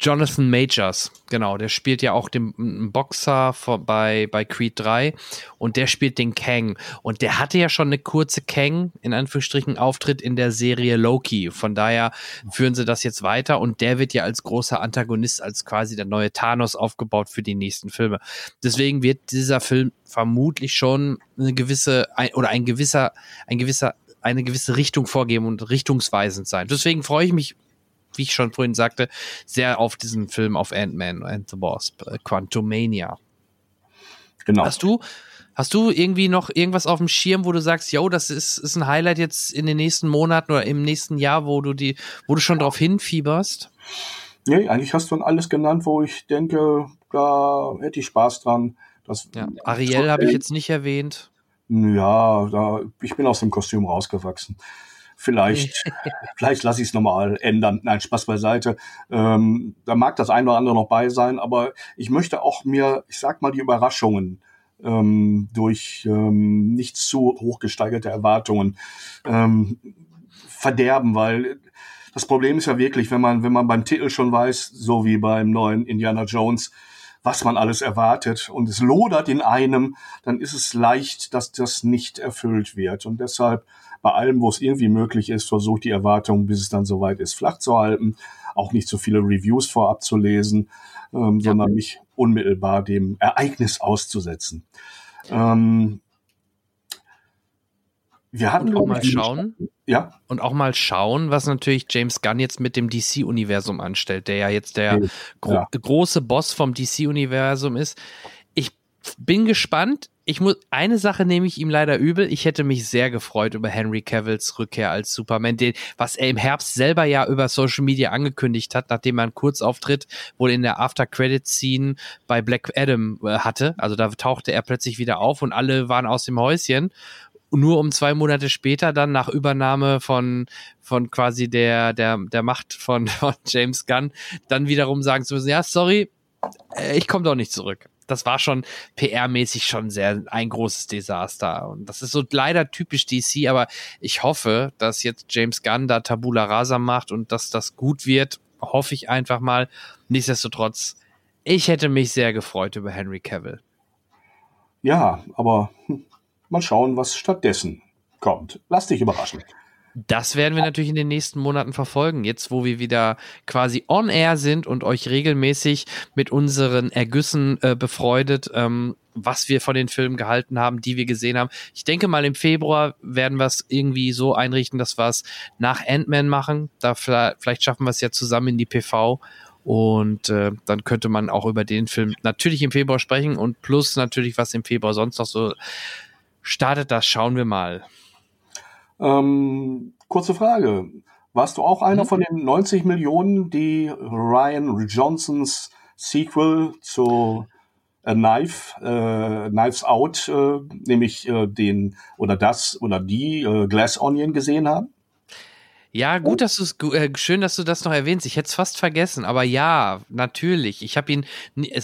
Jonathan Majors, genau, der spielt ja auch den Boxer vor, bei, bei Creed 3 und der spielt den Kang. Und der hatte ja schon eine kurze Kang, in Anführungsstrichen, Auftritt in der Serie Loki. Von daher führen sie das jetzt weiter und der wird ja als großer Antagonist, als quasi der neue Thanos aufgebaut für die nächsten Filme. Deswegen wird dieser Film vermutlich schon eine gewisse, ein, oder ein gewisser, ein gewisser eine gewisse Richtung vorgeben und richtungsweisend sein. Deswegen freue ich mich wie ich schon vorhin sagte, sehr auf diesen Film auf Ant-Man and the Wasp, äh, Quantumania. Genau. Hast du, hast du irgendwie noch irgendwas auf dem Schirm, wo du sagst, yo, das ist, ist ein Highlight jetzt in den nächsten Monaten oder im nächsten Jahr, wo du die, wo du schon drauf hinfieberst? Nee, eigentlich hast du alles genannt, wo ich denke, da hätte ich Spaß dran. Das, ja, Ariel habe ich jetzt nicht erwähnt. Ja, da, ich bin aus dem Kostüm rausgewachsen. Vielleicht, *laughs* vielleicht lasse ich es nochmal ändern. Nein, Spaß beiseite. Ähm, da mag das ein oder andere noch bei sein, aber ich möchte auch mir, ich sag mal, die Überraschungen ähm, durch ähm, nicht zu hochgesteigerte Erwartungen ähm, verderben, weil das Problem ist ja wirklich, wenn man, wenn man beim Titel schon weiß, so wie beim neuen Indiana Jones, was man alles erwartet und es lodert in einem, dann ist es leicht, dass das nicht erfüllt wird. Und deshalb bei allem, wo es irgendwie möglich ist, versucht die Erwartungen, bis es dann soweit ist, flach zu halten, auch nicht so viele Reviews vorab zu lesen, ähm, ja. sondern mich unmittelbar dem Ereignis auszusetzen. Ähm, wir hatten auch mal schauen. Ja. Und auch mal schauen, was natürlich James Gunn jetzt mit dem DC-Universum anstellt, der ja jetzt der gro ja. große Boss vom DC-Universum ist. Ich bin gespannt ich muss, eine Sache nehme ich ihm leider übel. Ich hätte mich sehr gefreut über Henry Cavills Rückkehr als Superman, den, was er im Herbst selber ja über Social Media angekündigt hat, nachdem er einen Kurzauftritt wohl in der After Credit Scene bei Black Adam äh, hatte. Also da tauchte er plötzlich wieder auf und alle waren aus dem Häuschen. Nur um zwei Monate später dann nach Übernahme von, von quasi der, der, der Macht von, *laughs* von James Gunn dann wiederum sagen zu müssen, ja, sorry, äh, ich komme doch nicht zurück das war schon PR-mäßig schon sehr ein großes Desaster. Und das ist so leider typisch DC, aber ich hoffe, dass jetzt James Gunn da Tabula Rasa macht und dass das gut wird. Hoffe ich einfach mal. Nichtsdestotrotz, ich hätte mich sehr gefreut über Henry Cavill. Ja, aber hm, mal schauen, was stattdessen kommt. Lass dich überraschen. Das werden wir natürlich in den nächsten Monaten verfolgen. Jetzt, wo wir wieder quasi on air sind und euch regelmäßig mit unseren Ergüssen äh, befreudet, ähm, was wir von den Filmen gehalten haben, die wir gesehen haben. Ich denke mal, im Februar werden wir es irgendwie so einrichten, dass wir es nach Ant-Man machen. Da vielleicht schaffen wir es ja zusammen in die PV. Und äh, dann könnte man auch über den Film natürlich im Februar sprechen und plus natürlich, was im Februar sonst noch so startet, das schauen wir mal. Ähm, kurze Frage. Warst du auch einer mhm. von den 90 Millionen, die Ryan Johnsons Sequel zu A Knife, äh, Knives Out, äh, nämlich äh, den oder das oder die äh, Glass Onion gesehen haben? Ja, gut, dass du es äh, schön, dass du das noch erwähnst. Ich hätte es fast vergessen, aber ja, natürlich. Ich habe ihn,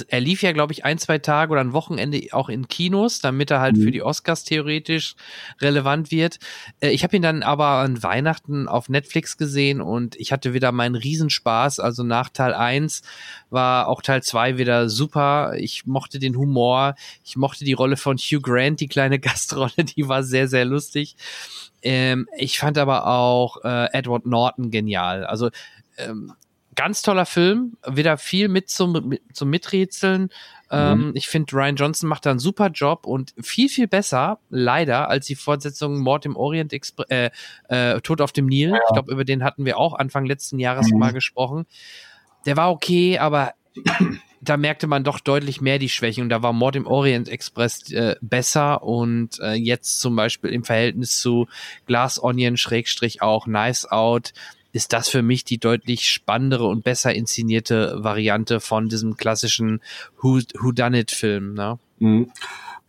er lief ja, glaube ich, ein, zwei Tage oder ein Wochenende auch in Kinos, damit er halt mhm. für die Oscars theoretisch relevant wird. Äh, ich habe ihn dann aber an Weihnachten auf Netflix gesehen und ich hatte wieder meinen Riesenspaß. Also nach Teil 1 war auch Teil 2 wieder super. Ich mochte den Humor, ich mochte die Rolle von Hugh Grant, die kleine *laughs* Gastrolle, die war sehr, sehr lustig. Ähm, ich fand aber auch äh, Edward Norton genial. Also ähm, ganz toller Film, wieder viel mit zum, mit, zum Miträtseln. Ähm, mhm. Ich finde, Ryan Johnson macht da einen super Job und viel, viel besser, leider, als die Fortsetzung Mord im Orient Express, äh, äh, Tod auf dem Nil. Ja. Ich glaube, über den hatten wir auch Anfang letzten Jahres mhm. mal gesprochen. Der war okay, aber da merkte man doch deutlich mehr die Schwächen. Und da war Mord im Orient Express äh, besser und äh, jetzt zum Beispiel im Verhältnis zu Glass Onion Schrägstrich auch Nice Out ist das für mich die deutlich spannendere und besser inszenierte Variante von diesem klassischen Who, Who Done It Film. Ne? Mhm.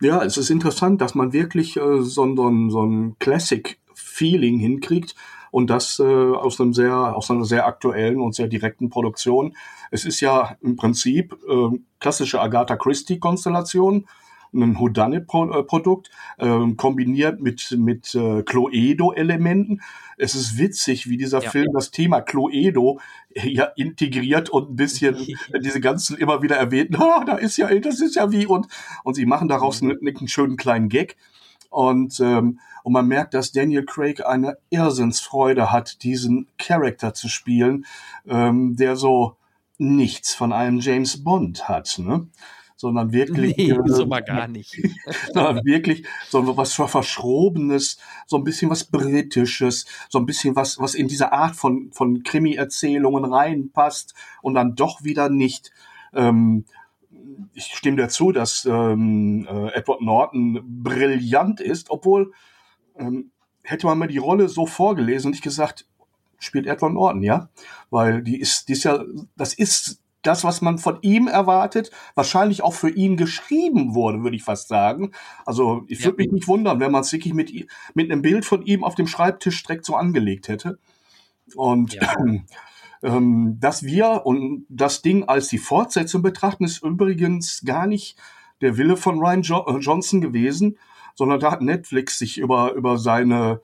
Ja, es ist interessant, dass man wirklich äh, so, ein, so ein Classic-Feeling hinkriegt und das äh, aus einem sehr, aus einer sehr aktuellen und sehr direkten Produktion. Es ist ja im Prinzip äh, klassische Agatha Christie-Konstellation, ein Whodunit-Produkt, äh, kombiniert mit, mit äh, Cluedo-Elementen. Es ist witzig, wie dieser ja. Film das Thema Cluedo ja integriert und ein bisschen *laughs* diese ganzen immer wieder erwähnten, oh, da ist ja, das ist ja wie und, und sie machen daraus mhm. einen, einen schönen kleinen Gag. Und, ähm, und man merkt, dass Daniel Craig eine Irrsinnsfreude hat, diesen Charakter zu spielen, ähm, der so nichts von einem James Bond hat, ne? sondern wirklich nee, äh, so mal gar nicht, *laughs* sondern wirklich so was verschrobenes, so ein bisschen was britisches, so ein bisschen was was in diese Art von von Krimi-Erzählungen reinpasst und dann doch wieder nicht. Ähm, ich stimme dazu, dass ähm, äh, Edward Norton brillant ist, obwohl ähm, hätte man mir die Rolle so vorgelesen und ich gesagt, spielt Edward Norton, ja, weil die ist, die ist ja, das ist das, was man von ihm erwartet, wahrscheinlich auch für ihn geschrieben wurde, würde ich fast sagen. Also ich würde ja. mich nicht wundern, wenn man es wirklich mit, mit einem Bild von ihm auf dem Schreibtisch direkt so angelegt hätte. Und ja. *clears throat* ähm, dass wir und das Ding als die Fortsetzung betrachten, ist übrigens gar nicht der Wille von Ryan jo äh, Johnson gewesen, sondern da hat Netflix sich über, über seine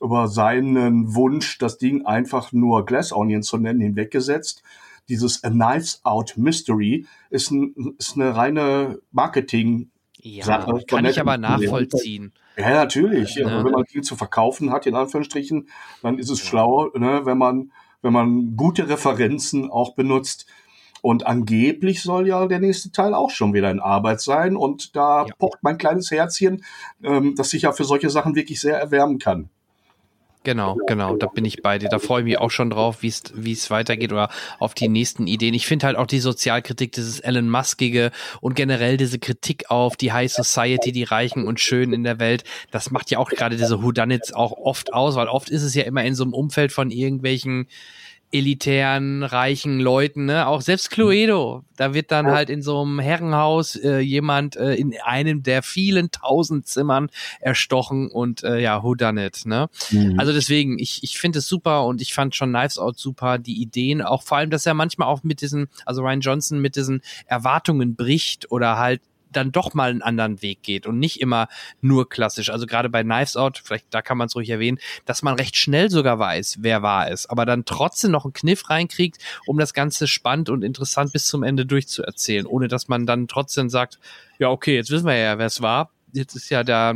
über seinen Wunsch, das Ding einfach nur Glass Onion zu nennen, hinweggesetzt. Dieses A Knives Out Mystery ist, ein, ist eine reine Marketing- ja, Sache kann ich aber nachvollziehen. Ja, natürlich. Ja. Wenn man viel zu verkaufen hat, in Anführungsstrichen, dann ist es ja. schlau, ne, wenn man, wenn man gute Referenzen auch benutzt. Und angeblich soll ja der nächste Teil auch schon wieder in Arbeit sein. Und da ja. pocht mein kleines Herzchen, ähm, das sich ja für solche Sachen wirklich sehr erwärmen kann. Genau, genau, da bin ich bei dir. Da freue ich mich auch schon drauf, wie es weitergeht oder auf die nächsten Ideen. Ich finde halt auch die Sozialkritik, dieses Elon Muskige und generell diese Kritik auf die High Society, die Reichen und Schönen in der Welt, das macht ja auch gerade diese Whodunits auch oft aus, weil oft ist es ja immer in so einem Umfeld von irgendwelchen elitären, reichen Leuten, ne? Auch selbst Cluedo, da wird dann ja. halt in so einem Herrenhaus äh, jemand äh, in einem der vielen tausend Zimmern erstochen und äh, ja, who done it, ne? Mhm. Also deswegen, ich, ich finde es super und ich fand schon Knives Out super, die Ideen, auch vor allem, dass er manchmal auch mit diesen, also Ryan Johnson mit diesen Erwartungen bricht oder halt dann doch mal einen anderen Weg geht und nicht immer nur klassisch. Also gerade bei Knives Out, vielleicht da kann man es ruhig erwähnen, dass man recht schnell sogar weiß, wer war es, aber dann trotzdem noch einen Kniff reinkriegt, um das Ganze spannend und interessant bis zum Ende durchzuerzählen, ohne dass man dann trotzdem sagt, ja, okay, jetzt wissen wir ja, wer es war. Jetzt ist ja der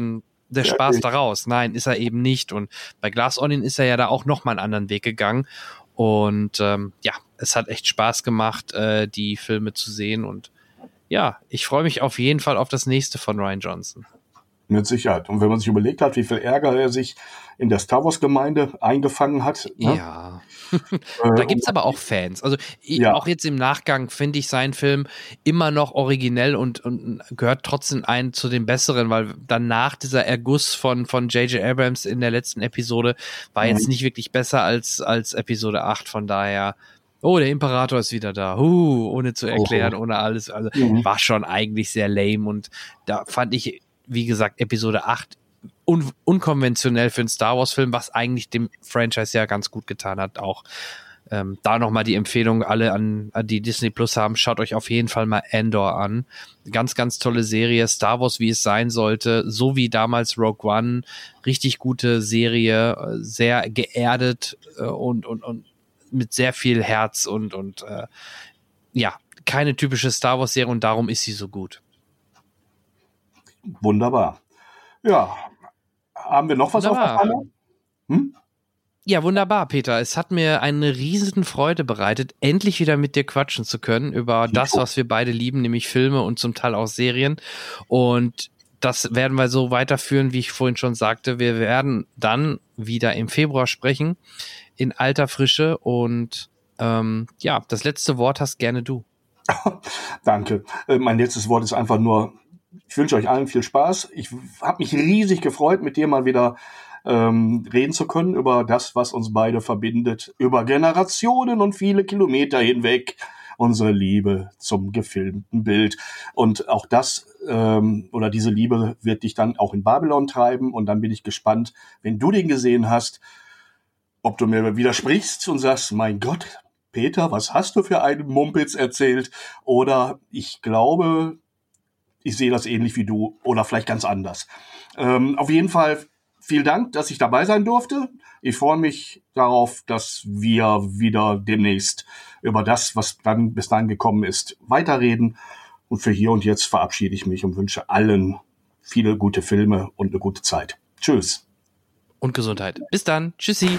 der Ja, Spaß ich- daraus. Nein, ist er eben nicht. Und bei Glass Onion ist er ja da auch nochmal einen anderen Weg gegangen. Und ähm, ja, es hat echt Spaß gemacht, äh, die Filme zu sehen. Und ja, ich freue mich auf jeden Fall auf das nächste von Ryan Johnson. Mit Sicherheit. Und wenn man sich überlegt hat, wie viel Ärger er sich in der Star Wars-Gemeinde eingefangen hat. ne? Ja. *laughs* Äh, Da gibt's aber auch Fans. Also Ja. auch jetzt im Nachgang finde ich seinen Film immer noch originell und, und gehört trotzdem ein zu den besseren, weil danach dieser Erguss von von J.J. Abrams in der letzten Episode war jetzt Mhm. nicht wirklich besser als als Episode 8. Von daher, oh, der Imperator ist wieder da. Huh, ohne zu erklären, ohne alles. Also Mhm. war schon eigentlich sehr lame und da fand ich, wie gesagt, Episode 8 un unkonventionell für einen Star Wars-Film, was eigentlich dem Franchise ja ganz gut getan hat. Auch ähm, da nochmal die Empfehlung, alle an, an die Disney Plus haben, schaut euch auf jeden Fall mal Andor an. Ganz, ganz tolle Serie, Star Wars, wie es sein sollte, so wie damals Rogue One. Richtig gute Serie, äh, sehr geerdet äh, und, und, und mit sehr viel Herz und, und äh, ja, keine typische Star Wars-Serie und darum ist sie so gut. Wunderbar. Ja. Haben wir noch was Wunderbar. auf der Pfanne? Hm? Ja, wunderbar, Peter. Es hat mir eine riesen Freude bereitet, endlich wieder mit dir quatschen zu können über das, was wir beide lieben, nämlich Filme und zum Teil auch Serien. Und das werden wir so weiterführen, wie ich vorhin schon sagte. Wir werden dann wieder im Februar sprechen, in alter Frische. Und ähm, ja, das letzte Wort hast gerne du. *laughs* Danke. Äh, mein letztes Wort ist einfach nur, ich wünsche euch allen viel Spaß. Ich habe mich riesig gefreut, mit dir mal wieder ähm, reden zu können über das, was uns beide verbindet, über Generationen und viele Kilometer hinweg. Unsere Liebe zum gefilmten Bild. Und auch das ähm, oder diese Liebe wird dich dann auch in Babylon treiben. Und dann bin ich gespannt, wenn du den gesehen hast, ob du mir widersprichst und sagst, mein Gott, Peter, was hast du für einen Mumpitz erzählt? Oder ich glaube, ich sehe das ähnlich wie du oder vielleicht ganz anders. Ähm, auf jeden Fall vielen Dank, dass ich dabei sein durfte. Ich freue mich darauf, dass wir wieder demnächst über das, was dann bis dahin gekommen ist, weiterreden. Und für hier und jetzt verabschiede ich mich und wünsche allen viele gute Filme und eine gute Zeit. Tschüss. Und Gesundheit. Bis dann. Tschüssi.